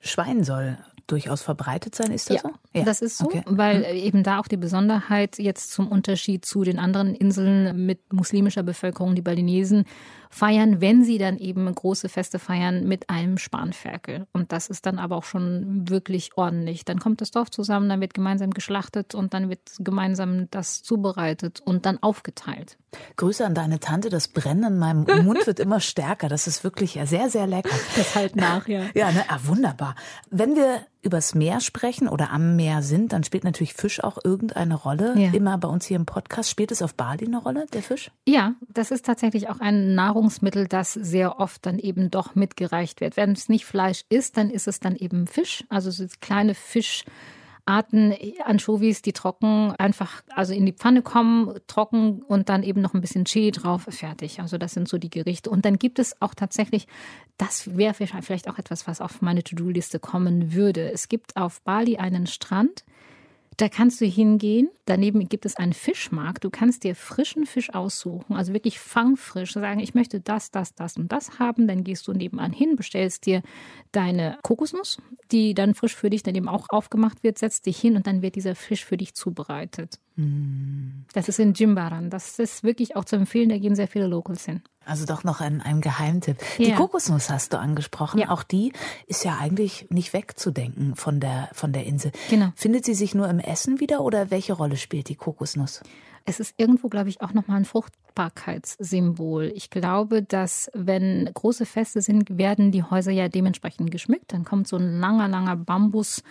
Schwein soll durchaus verbreitet sein, ist das Ja, so? das ist so, Okay. weil eben da auch die Besonderheit jetzt zum Unterschied zu den anderen Inseln mit muslimischer Bevölkerung, die Balinesen feiern, wenn sie dann eben große Feste feiern mit einem Spanferkel. Und das ist dann aber auch schon wirklich ordentlich. Dann kommt das Dorf zusammen, dann wird gemeinsam geschlachtet und dann wird gemeinsam das zubereitet und dann aufgeteilt. Grüße an deine Tante, das Brennen in meinem Mund (laughs) wird immer stärker. Das ist wirklich sehr, sehr lecker. Das halt nach, ja. Ja, ne? ah, wunderbar. Wenn wir übers Meer sprechen oder am Meer sind, dann spielt natürlich Fisch auch irgendeine Rolle. Ja. Immer bei uns hier im Podcast. Spielt es auf Bali eine Rolle, der Fisch? Ja, das ist tatsächlich auch ein Nahrungsmittel, das sehr oft dann eben doch mitgereicht wird. Wenn es nicht Fleisch ist, dann ist es dann eben Fisch, also so kleine Fischarten, Anchovies, die trocken einfach also in die Pfanne kommen, trocken und dann eben noch ein bisschen Chili drauf, fertig. Also das sind so die Gerichte. Und dann gibt es auch tatsächlich, das wäre vielleicht auch etwas, was auf meine To-Do-Liste kommen würde. Es gibt auf Bali einen Strand, Da kannst du hingehen. Daneben gibt es einen Fischmarkt. Du kannst dir frischen Fisch aussuchen, also wirklich fangfrisch. Sagen, ich möchte das, das, das und das haben. Dann gehst du nebenan hin, bestellst dir deine Kokosnuss, die dann frisch für dich dann eben auch aufgemacht wird, setzt dich hin und dann wird dieser Fisch für dich zubereitet. Das ist in Jimbaran. Das ist wirklich auch zu empfehlen. Da gehen sehr viele Locals hin. Also doch noch ein, ein Geheimtipp. Ja. Die Kokosnuss hast du angesprochen. Ja. Auch die ist ja eigentlich nicht wegzudenken von der, von der Insel. Genau. Findet sie sich nur im Essen wieder oder welche Rolle spielt die Kokosnuss? Es ist irgendwo, glaube ich, auch nochmal ein Fruchtbarkeitssymbol. Ich glaube, dass wenn große Feste sind, werden die Häuser ja dementsprechend geschmückt. Dann kommt so ein langer, langer Bambus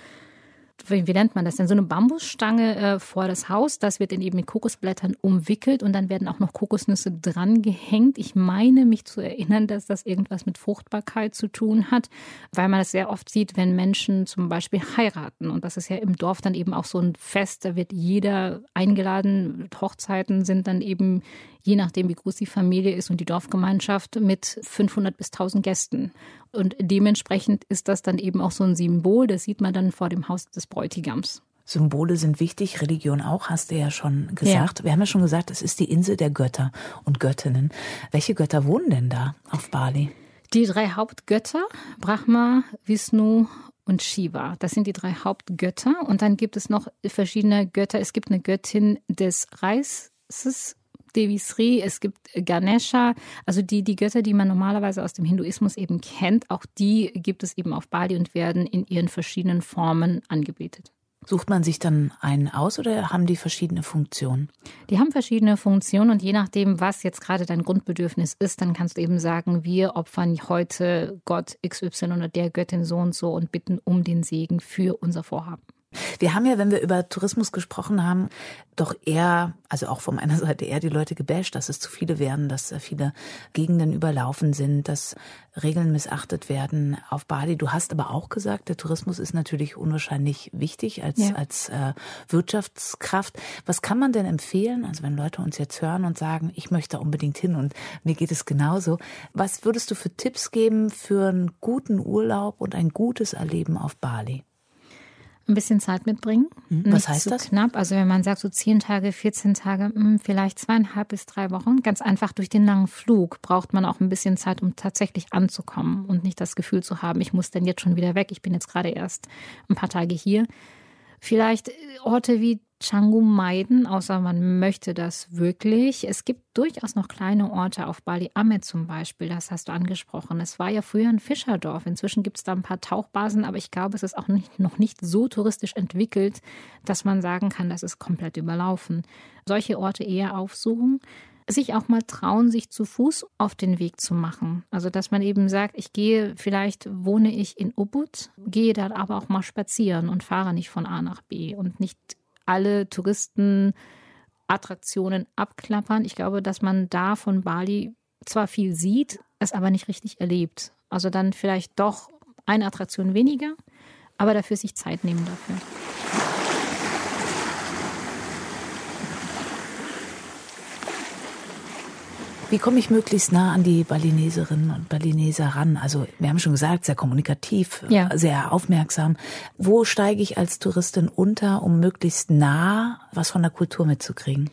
wie, wie nennt man das denn, so eine Bambusstange äh, vor das Haus. Das wird dann eben mit Kokosblättern umwickelt und dann werden auch noch Kokosnüsse dran gehängt. Ich meine mich zu erinnern, dass das irgendwas mit Fruchtbarkeit zu tun hat, weil man das sehr oft sieht, wenn Menschen zum Beispiel heiraten. Und das ist ja im Dorf dann eben auch so ein Fest, da wird jeder eingeladen. Hochzeiten sind dann eben je nachdem, wie groß die Familie ist und die Dorfgemeinschaft mit 500 bis 1000 Gästen. Und dementsprechend ist das dann eben auch so ein Symbol, das sieht man dann vor dem Haus des Bräutigams. Symbole sind wichtig, Religion auch, hast du ja schon gesagt. Ja. Wir haben ja schon gesagt, es ist die Insel der Götter und Göttinnen. Welche Götter wohnen denn da auf Bali? Die drei Hauptgötter, Brahma, Vishnu und Shiva. Das sind die drei Hauptgötter. Und dann gibt es noch verschiedene Götter. Es gibt eine Göttin des Reises, Devi Sri, es gibt Ganesha, also die, die Götter, die man normalerweise aus dem Hinduismus eben kennt, auch die gibt es eben auf Bali und werden in ihren verschiedenen Formen angebetet. Sucht man sich dann einen aus oder haben die verschiedene Funktionen? Die haben verschiedene Funktionen und je nachdem, was jetzt gerade dein Grundbedürfnis ist, dann kannst du eben sagen, wir opfern heute Gott XY oder der Göttin so und so und bitten um den Segen für unser Vorhaben. Wir haben ja, wenn wir über Tourismus gesprochen haben, doch eher, also auch von meiner (laughs) Seite eher die Leute gebasht, dass es zu viele werden, dass viele Gegenden überlaufen sind, dass Regeln missachtet werden auf Bali. Du hast aber auch gesagt, der Tourismus ist natürlich unwahrscheinlich wichtig als, ja. als äh, Wirtschaftskraft. Was kann man denn empfehlen? Also wenn Leute uns jetzt hören und sagen, ich möchte unbedingt hin und mir geht es genauso. Was würdest du für Tipps geben für einen guten Urlaub und ein gutes Erleben auf Bali? Ein bisschen Zeit mitbringen. Hm, was heißt so das? Knapp. Also wenn man sagt so zehn Tage, 14 Tage, hm, vielleicht zweieinhalb bis drei Wochen. Ganz einfach durch den langen Flug braucht man auch ein bisschen Zeit, um tatsächlich anzukommen und nicht das Gefühl zu haben, ich muss denn jetzt schon wieder weg. Ich bin jetzt gerade erst ein paar Tage hier. Vielleicht äh, Orte wie Canggu meiden, außer man möchte das wirklich. Es gibt durchaus noch kleine Orte auf Bali Amet zum Beispiel, das hast du angesprochen. Es war ja früher ein Fischerdorf. Inzwischen gibt es da ein paar Tauchbasen, aber ich glaube, es ist auch nicht, noch nicht so touristisch entwickelt, dass man sagen kann, das ist komplett überlaufen. Solche Orte eher aufsuchen sich auch mal trauen, sich zu Fuß auf den Weg zu machen. Also, dass man eben sagt, ich gehe, vielleicht wohne ich in Ubud, gehe da aber auch mal spazieren und fahre nicht von A nach B und nicht alle Touristenattraktionen abklappern. Ich glaube, dass man da von Bali zwar viel sieht, es aber nicht richtig erlebt. Also dann vielleicht doch eine Attraktion weniger, aber dafür sich Zeit nehmen dafür. Wie komme ich möglichst nah an die Balineserinnen und Balineser ran? Also wir haben schon gesagt, sehr kommunikativ, ja. sehr aufmerksam. Wo steige ich als Touristin unter, um möglichst nah was von der Kultur mitzukriegen?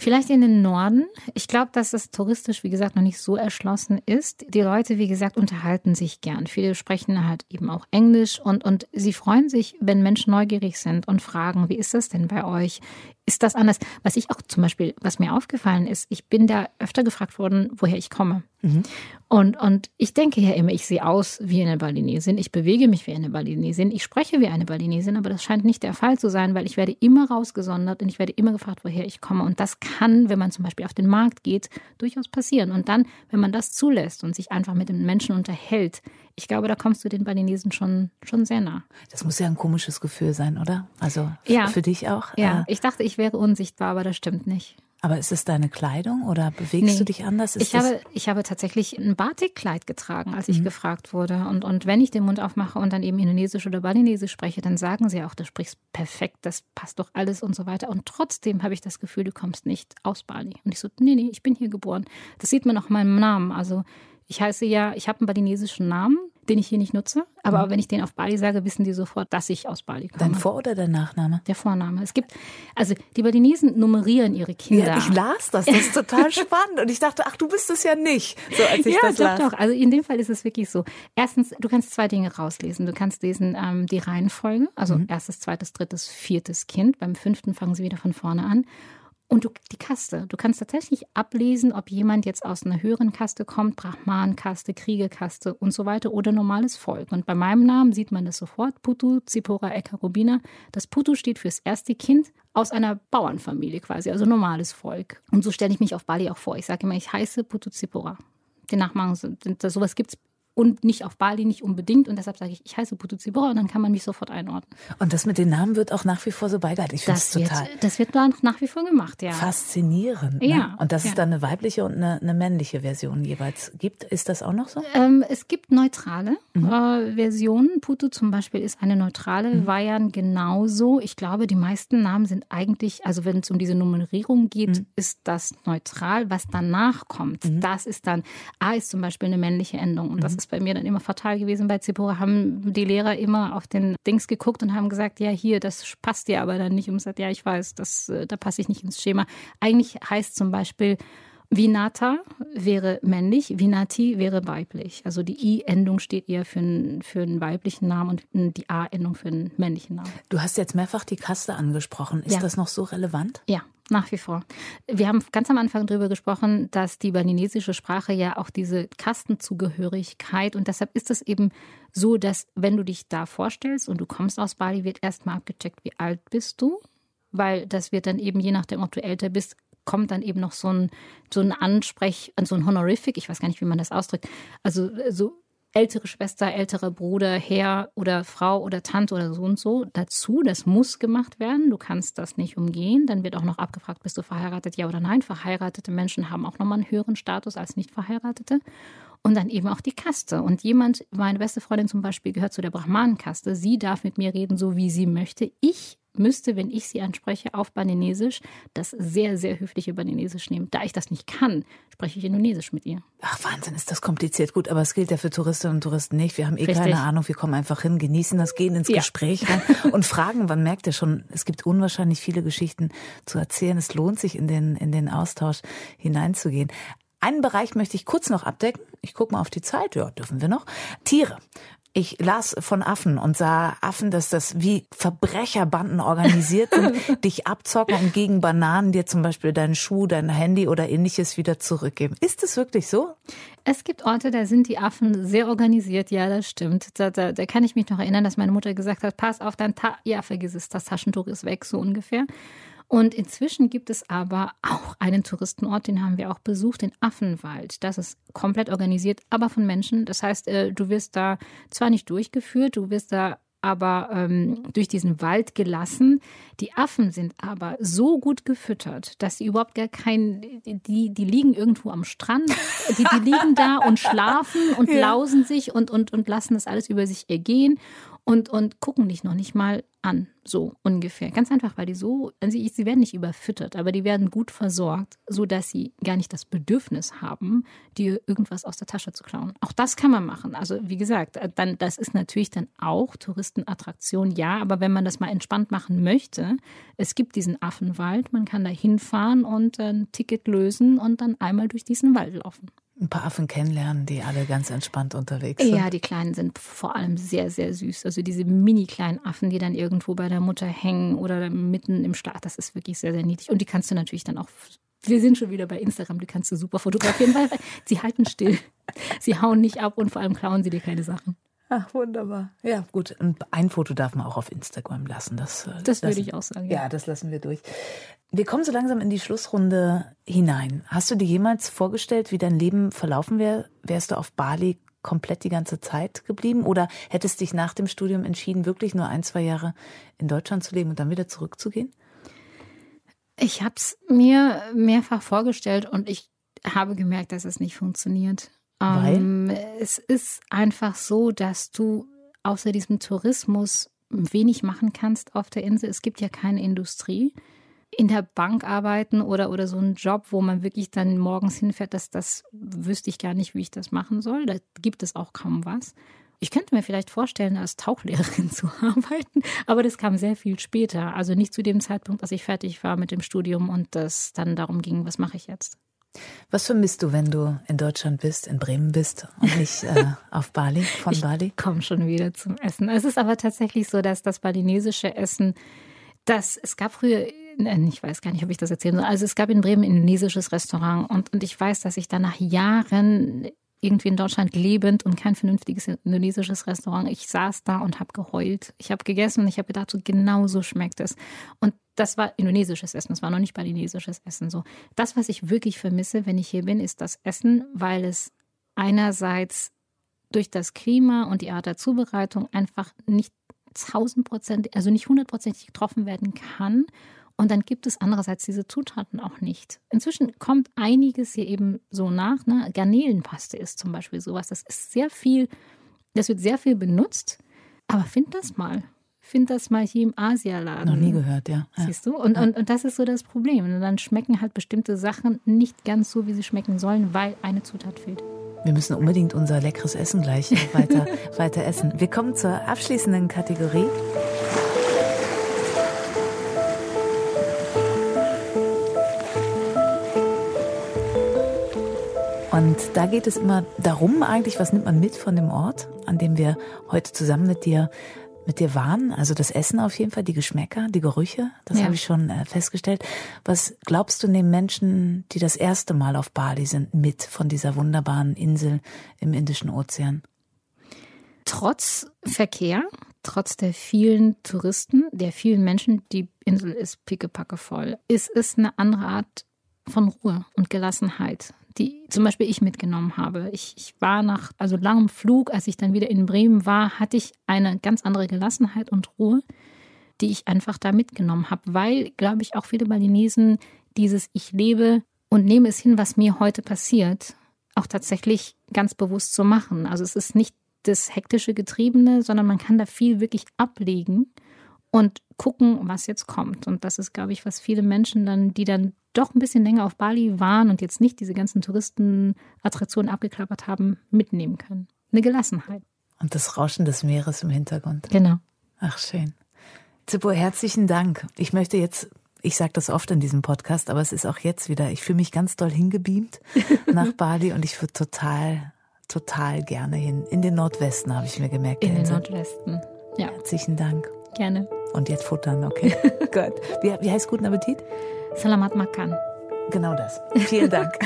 Vielleicht in den Norden. Ich glaube, dass es touristisch, wie gesagt, noch nicht so erschlossen ist. Die Leute, wie gesagt, unterhalten sich gern. Viele sprechen halt eben auch Englisch und, und sie freuen sich, wenn Menschen neugierig sind und fragen, wie ist das denn bei euch? Ist das anders? Was ich auch zum Beispiel, was mir aufgefallen ist, ich bin da öfter gefragt worden, woher ich komme. Mhm. Und, und ich denke ja immer, ich sehe aus wie eine Balinesin, ich bewege mich wie eine Balinesin, ich spreche wie eine Balinesin, aber das scheint nicht der Fall zu sein, weil ich werde immer rausgesondert und ich werde immer gefragt, woher ich komme. Und das kann, wenn man zum Beispiel auf den Markt geht, durchaus passieren. Und dann, wenn man das zulässt und sich einfach mit den Menschen unterhält, ich glaube, da kommst du den Balinesen schon, schon sehr nah. Das muss ja ein komisches Gefühl sein, oder? Also ja. für dich auch? Ja, äh, ich dachte, ich wäre unsichtbar, aber das stimmt nicht. Aber ist es deine Kleidung oder bewegst nee. du dich anders? Ist ich, habe, ich habe tatsächlich ein Batikkleid getragen, als ich mhm. gefragt wurde. Und, und wenn ich den Mund aufmache und dann eben Indonesisch oder Balinesisch spreche, dann sagen sie auch, du sprichst perfekt, das passt doch alles und so weiter. Und trotzdem habe ich das Gefühl, du kommst nicht aus Bali. Und ich so, nee, nee, ich bin hier geboren. Das sieht man auch in meinem Namen. Also ich heiße ja, ich habe einen balinesischen Namen, den ich hier nicht nutze. Aber mhm. wenn ich den auf Bali sage, wissen die sofort, dass ich aus Bali komme. Dein Vor- oder dein Nachname? Der Vorname. Es gibt, also die Balinesen nummerieren ihre Kinder. Ja, ich las das, das ist total (laughs) spannend. Und ich dachte, ach, du bist es ja nicht, so als ich ja, das doch, las. doch. Also in dem Fall ist es wirklich so. Erstens, du kannst zwei Dinge rauslesen. Du kannst lesen ähm, die Reihenfolge, also mhm. erstes, zweites, drittes, viertes Kind. Beim fünften fangen sie wieder von vorne an. Und du, die Kaste. Du kannst tatsächlich ablesen, ob jemand jetzt aus einer höheren Kaste kommt, Brahman-Kaste, Kriegekaste und so weiter oder normales Volk. Und bei meinem Namen sieht man das sofort. Putu Zipora Eka Rubina. Das Putu steht fürs erste Kind aus einer Bauernfamilie quasi, also normales Volk. Und so stelle ich mich auf Bali auch vor. Ich sage immer, ich heiße Putu Zipora. Den Nachmachen, sowas gibt es und nicht auf Bali nicht unbedingt. Und deshalb sage ich, ich heiße Putu Zibora und dann kann man mich sofort einordnen. Und das mit den Namen wird auch nach wie vor so beigehalten. Ich finde es total. das wird nach wie vor gemacht, ja. Faszinierend. Ne? Ja. Und dass ja. es dann eine weibliche und eine, eine, männliche Version jeweils gibt. Ist das auch noch so? Ähm, es gibt neutrale mhm. äh, Versionen. Putu zum Beispiel ist eine neutrale. Mhm. Wayan genauso. Ich glaube, die meisten Namen sind eigentlich, also wenn es um diese Nummerierung geht, mhm. ist das neutral. Was danach kommt, mhm. das ist dann, A ist zum Beispiel eine männliche Endung und das mhm. Bei mir dann immer fatal gewesen. Bei Zipora haben die Lehrer immer auf den Dings geguckt und haben gesagt, ja, hier, das passt dir aber dann nicht. Und gesagt, ja, ich weiß, das, äh, da passe ich nicht ins Schema. Eigentlich heißt zum Beispiel, Vinata wäre männlich, Vinati wäre weiblich. Also die I-Endung steht eher für einen, für einen weiblichen Namen und die A-Endung für einen männlichen Namen. Du hast jetzt mehrfach die Kaste angesprochen. Ist ja. das noch so relevant? Ja, nach wie vor. Wir haben ganz am Anfang darüber gesprochen, dass die balinesische Sprache ja auch diese Kastenzugehörigkeit und deshalb ist es eben so, dass wenn du dich da vorstellst und du kommst aus Bali, wird erstmal abgecheckt, wie alt bist du, weil das wird dann eben je nachdem, ob du älter bist, kommt dann eben noch so ein, so ein Ansprech, so ein Honorific, ich weiß gar nicht, wie man das ausdrückt, also so ältere Schwester, älterer Bruder, Herr oder Frau oder Tante oder so und so dazu. Das muss gemacht werden. Du kannst das nicht umgehen. Dann wird auch noch abgefragt, bist du verheiratet, ja oder nein. Verheiratete Menschen haben auch nochmal einen höheren Status als nicht verheiratete. Und dann eben auch die Kaste. Und jemand, meine beste Freundin zum Beispiel, gehört zu der Brahmanenkaste. Sie darf mit mir reden, so wie sie möchte. Ich müsste, wenn ich sie anspreche, auf Balinesisch das sehr, sehr höfliche Balinesisch nehmen. Da ich das nicht kann, spreche ich Indonesisch mit ihr. Ach, Wahnsinn, ist das kompliziert. Gut, aber es gilt ja für Touristinnen und Touristen nicht. Wir haben eh Richtig. keine Ahnung. Wir kommen einfach hin, genießen das, gehen ins ja. Gespräch (laughs) und fragen, man merkt ja schon, es gibt unwahrscheinlich viele Geschichten zu erzählen. Es lohnt sich, in den, in den Austausch hineinzugehen. Einen Bereich möchte ich kurz noch abdecken. Ich gucke mal auf die Zeit. Ja, dürfen wir noch. Tiere. Ich las von Affen und sah Affen, dass das wie Verbrecherbanden organisiert sind, (laughs) dich abzocken und gegen Bananen dir zum Beispiel deinen Schuh, dein Handy oder ähnliches wieder zurückgeben. Ist es wirklich so? Es gibt Orte, da sind die Affen sehr organisiert. Ja, das stimmt. Da, da, da kann ich mich noch erinnern, dass meine Mutter gesagt hat, pass auf dein Ta Ja, vergiss es, das Taschentuch ist weg, so ungefähr. Und inzwischen gibt es aber auch einen Touristenort, den haben wir auch besucht, den Affenwald. Das ist komplett organisiert, aber von Menschen. Das heißt, äh, du wirst da zwar nicht durchgeführt, du wirst da aber ähm, durch diesen Wald gelassen. Die Affen sind aber so gut gefüttert, dass sie überhaupt gar kein, die, die liegen irgendwo am Strand, die, die liegen da und schlafen und (laughs) ja. lausen sich und, und, und lassen das alles über sich ergehen und, und gucken dich noch nicht mal an, so ungefähr. Ganz einfach, weil die so, also sie werden nicht überfüttert, aber die werden gut versorgt, sodass sie gar nicht das Bedürfnis haben, dir irgendwas aus der Tasche zu klauen. Auch das kann man machen. Also wie gesagt, dann, das ist natürlich dann auch Touristenattraktion, ja, aber wenn man das mal entspannt machen möchte, es gibt diesen Affenwald, man kann da hinfahren und ein Ticket lösen und dann einmal durch diesen Wald laufen ein paar Affen kennenlernen, die alle ganz entspannt unterwegs sind. Ja, die Kleinen sind vor allem sehr, sehr süß. Also diese mini kleinen Affen, die dann irgendwo bei der Mutter hängen oder mitten im Start, das ist wirklich sehr, sehr niedlich. Und die kannst du natürlich dann auch, wir sind schon wieder bei Instagram, die kannst du super fotografieren, weil sie halten still. (laughs) Sie hauen nicht ab und vor allem klauen sie dir keine Sachen. Ach, wunderbar. Ja, gut. ein Foto darf man auch auf Instagram lassen. Das, äh, das würde ich auch sagen. Ja. ja, das lassen wir durch. Wir kommen so langsam in die Schlussrunde hinein. Hast du dir jemals vorgestellt, wie dein Leben verlaufen wäre? Wärst du auf Bali komplett die ganze Zeit geblieben? Oder hättest dich nach dem Studium entschieden, wirklich nur ein, zwei Jahre in Deutschland zu leben und dann wieder zurückzugehen? Ich habe es mir mehrfach vorgestellt und ich habe gemerkt, dass es nicht funktioniert. Ähm, es ist einfach so, dass du außer diesem Tourismus wenig machen kannst auf der Insel. Es gibt ja keine Industrie. In der Bank arbeiten oder, oder so einen Job, wo man wirklich dann morgens hinfährt, das, das wüsste ich gar nicht, wie ich das machen soll. Da gibt es auch kaum was. Ich könnte mir vielleicht vorstellen, als Tauchlehrerin (laughs) zu arbeiten, aber das kam sehr viel später. Also nicht zu dem Zeitpunkt, als ich fertig war mit dem Studium und es dann darum ging, was mache ich jetzt. Was vermisst du, wenn du in Deutschland bist, in Bremen bist und nicht äh, (laughs) auf Bali, von ich Bali? Komm schon wieder zum Essen. Es ist aber tatsächlich so, dass das balinesische Essen, das es gab früher ich weiß gar nicht, ob ich das erzählen soll. Also es gab in Bremen ein indonesisches Restaurant und, und ich weiß, dass ich da nach Jahren irgendwie in Deutschland lebend und kein vernünftiges indonesisches Restaurant. Ich saß da und habe geheult. Ich habe gegessen und ich habe gedacht, so genau schmeckt es. Und das war indonesisches Essen, das war noch nicht balinesisches Essen. So, das, was ich wirklich vermisse, wenn ich hier bin, ist das Essen, weil es einerseits durch das Klima und die Art der Zubereitung einfach nicht tausendprozentig, also nicht hundertprozentig getroffen werden kann und dann gibt es andererseits diese Zutaten auch nicht. Inzwischen kommt einiges hier eben so nach. Ne? Garnelenpaste ist zum Beispiel sowas. Das ist sehr viel, das wird sehr viel benutzt. Aber find das mal. Find das mal hier im Asialaden. Noch nie gehört, ja. Siehst du? Und, und, und das ist so das Problem. Und dann schmecken halt bestimmte Sachen nicht ganz so, wie sie schmecken sollen, weil eine Zutat fehlt. Wir müssen unbedingt unser leckeres Essen gleich weiter, (laughs) weiter essen. Wir kommen zur abschließenden Kategorie. Und da geht es immer darum eigentlich, was nimmt man mit von dem Ort, an dem wir heute zusammen mit dir mit dir waren, also das Essen auf jeden Fall, die Geschmäcker, die Gerüche, das ja. habe ich schon äh, festgestellt. Was glaubst du, nehmen Menschen, die das erste Mal auf Bali sind, mit von dieser wunderbaren Insel im Indischen Ozean? Trotz Verkehr, trotz der vielen Touristen, der vielen Menschen, die Insel ist pickepacke voll, ist es eine andere Art von Ruhe und Gelassenheit die zum Beispiel ich mitgenommen habe. Ich, ich war nach also langem Flug, als ich dann wieder in Bremen war, hatte ich eine ganz andere Gelassenheit und Ruhe, die ich einfach da mitgenommen habe, weil, glaube ich, auch viele Balinesen dieses Ich lebe und nehme es hin, was mir heute passiert, auch tatsächlich ganz bewusst zu machen. Also es ist nicht das hektische Getriebene, sondern man kann da viel wirklich ablegen und gucken, was jetzt kommt. Und das ist, glaube ich, was viele Menschen dann, die dann doch ein bisschen länger auf Bali waren und jetzt nicht diese ganzen Touristenattraktionen abgeklappert haben, mitnehmen können. Eine Gelassenheit. Und das Rauschen des Meeres im Hintergrund. Genau. Ach, schön. Zippo, herzlichen Dank. Ich möchte jetzt, ich sage das oft in diesem Podcast, aber es ist auch jetzt wieder, ich fühle mich ganz doll hingebeamt (laughs) nach Bali und ich würde total, total gerne hin. In den Nordwesten habe ich mir gemerkt. In den Nordwesten, ja. Herzlichen Dank. Gerne. Und jetzt futtern, okay. (laughs) Gut. Wie, wie heißt guten Appetit? Salamat makan. Genau das. Vielen Dank. (laughs)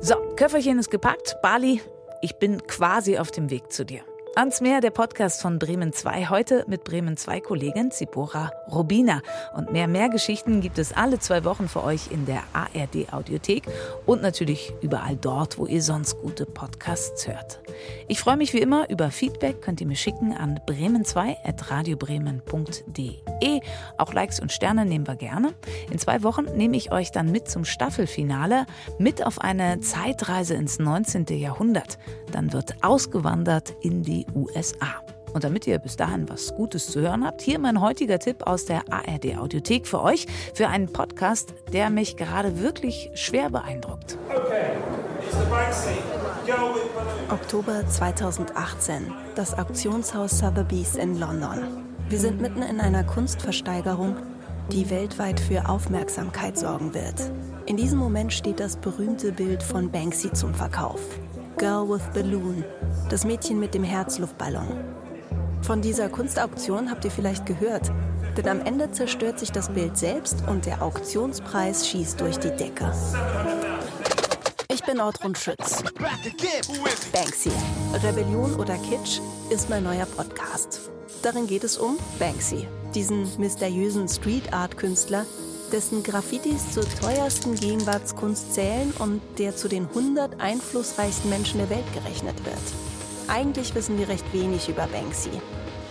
so, Köfferchen ist gepackt. Bali, ich bin quasi auf dem Weg zu dir. Ans Meer, der Podcast von Bremen 2. Heute mit Bremen 2 Kollegin Zipora Robina. Und mehr, mehr Geschichten gibt es alle zwei Wochen für euch in der ARD Audiothek und natürlich überall dort, wo ihr sonst gute Podcasts hört. Ich freue mich wie immer über Feedback, könnt ihr mir schicken an bremen2.radiobremen.de. Auch Likes und Sterne nehmen wir gerne. In zwei Wochen nehme ich euch dann mit zum Staffelfinale, mit auf eine Zeitreise ins 19. Jahrhundert. Dann wird ausgewandert in die USA. Und damit ihr bis dahin was Gutes zu hören habt, hier mein heutiger Tipp aus der ARD Audiothek für euch, für einen Podcast, der mich gerade wirklich schwer beeindruckt. Oktober 2018, das Auktionshaus Sotheby's in London. Wir sind mitten in einer Kunstversteigerung, die weltweit für Aufmerksamkeit sorgen wird. In diesem Moment steht das berühmte Bild von Banksy zum Verkauf. Girl with Balloon, das Mädchen mit dem Herzluftballon. Von dieser Kunstauktion habt ihr vielleicht gehört, denn am Ende zerstört sich das Bild selbst und der Auktionspreis schießt durch die Decke. Ich bin Ortrun Schütz. Banksy. Rebellion oder Kitsch ist mein neuer Podcast. Darin geht es um Banksy, diesen mysteriösen Street Art Künstler, dessen Graffitis zur teuersten Gegenwartskunst zählen und der zu den 100 einflussreichsten Menschen der Welt gerechnet wird. Eigentlich wissen wir recht wenig über Banksy.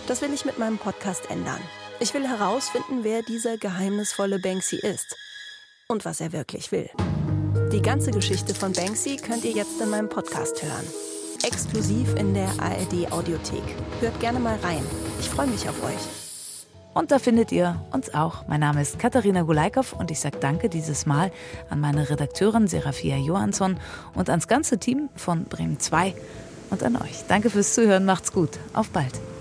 Das will ich mit meinem Podcast ändern. Ich will herausfinden, wer dieser geheimnisvolle Banksy ist und was er wirklich will. Die ganze Geschichte von Banksy könnt ihr jetzt in meinem Podcast hören. Exklusiv in der ARD Audiothek. Hört gerne mal rein. Ich freue mich auf euch. Und da findet ihr uns auch. Mein Name ist Katharina Gulaikow und ich sage danke dieses Mal an meine Redakteurin Serafia Johansson und ans ganze Team von Bremen 2 und an euch. Danke fürs Zuhören, macht's gut. Auf bald.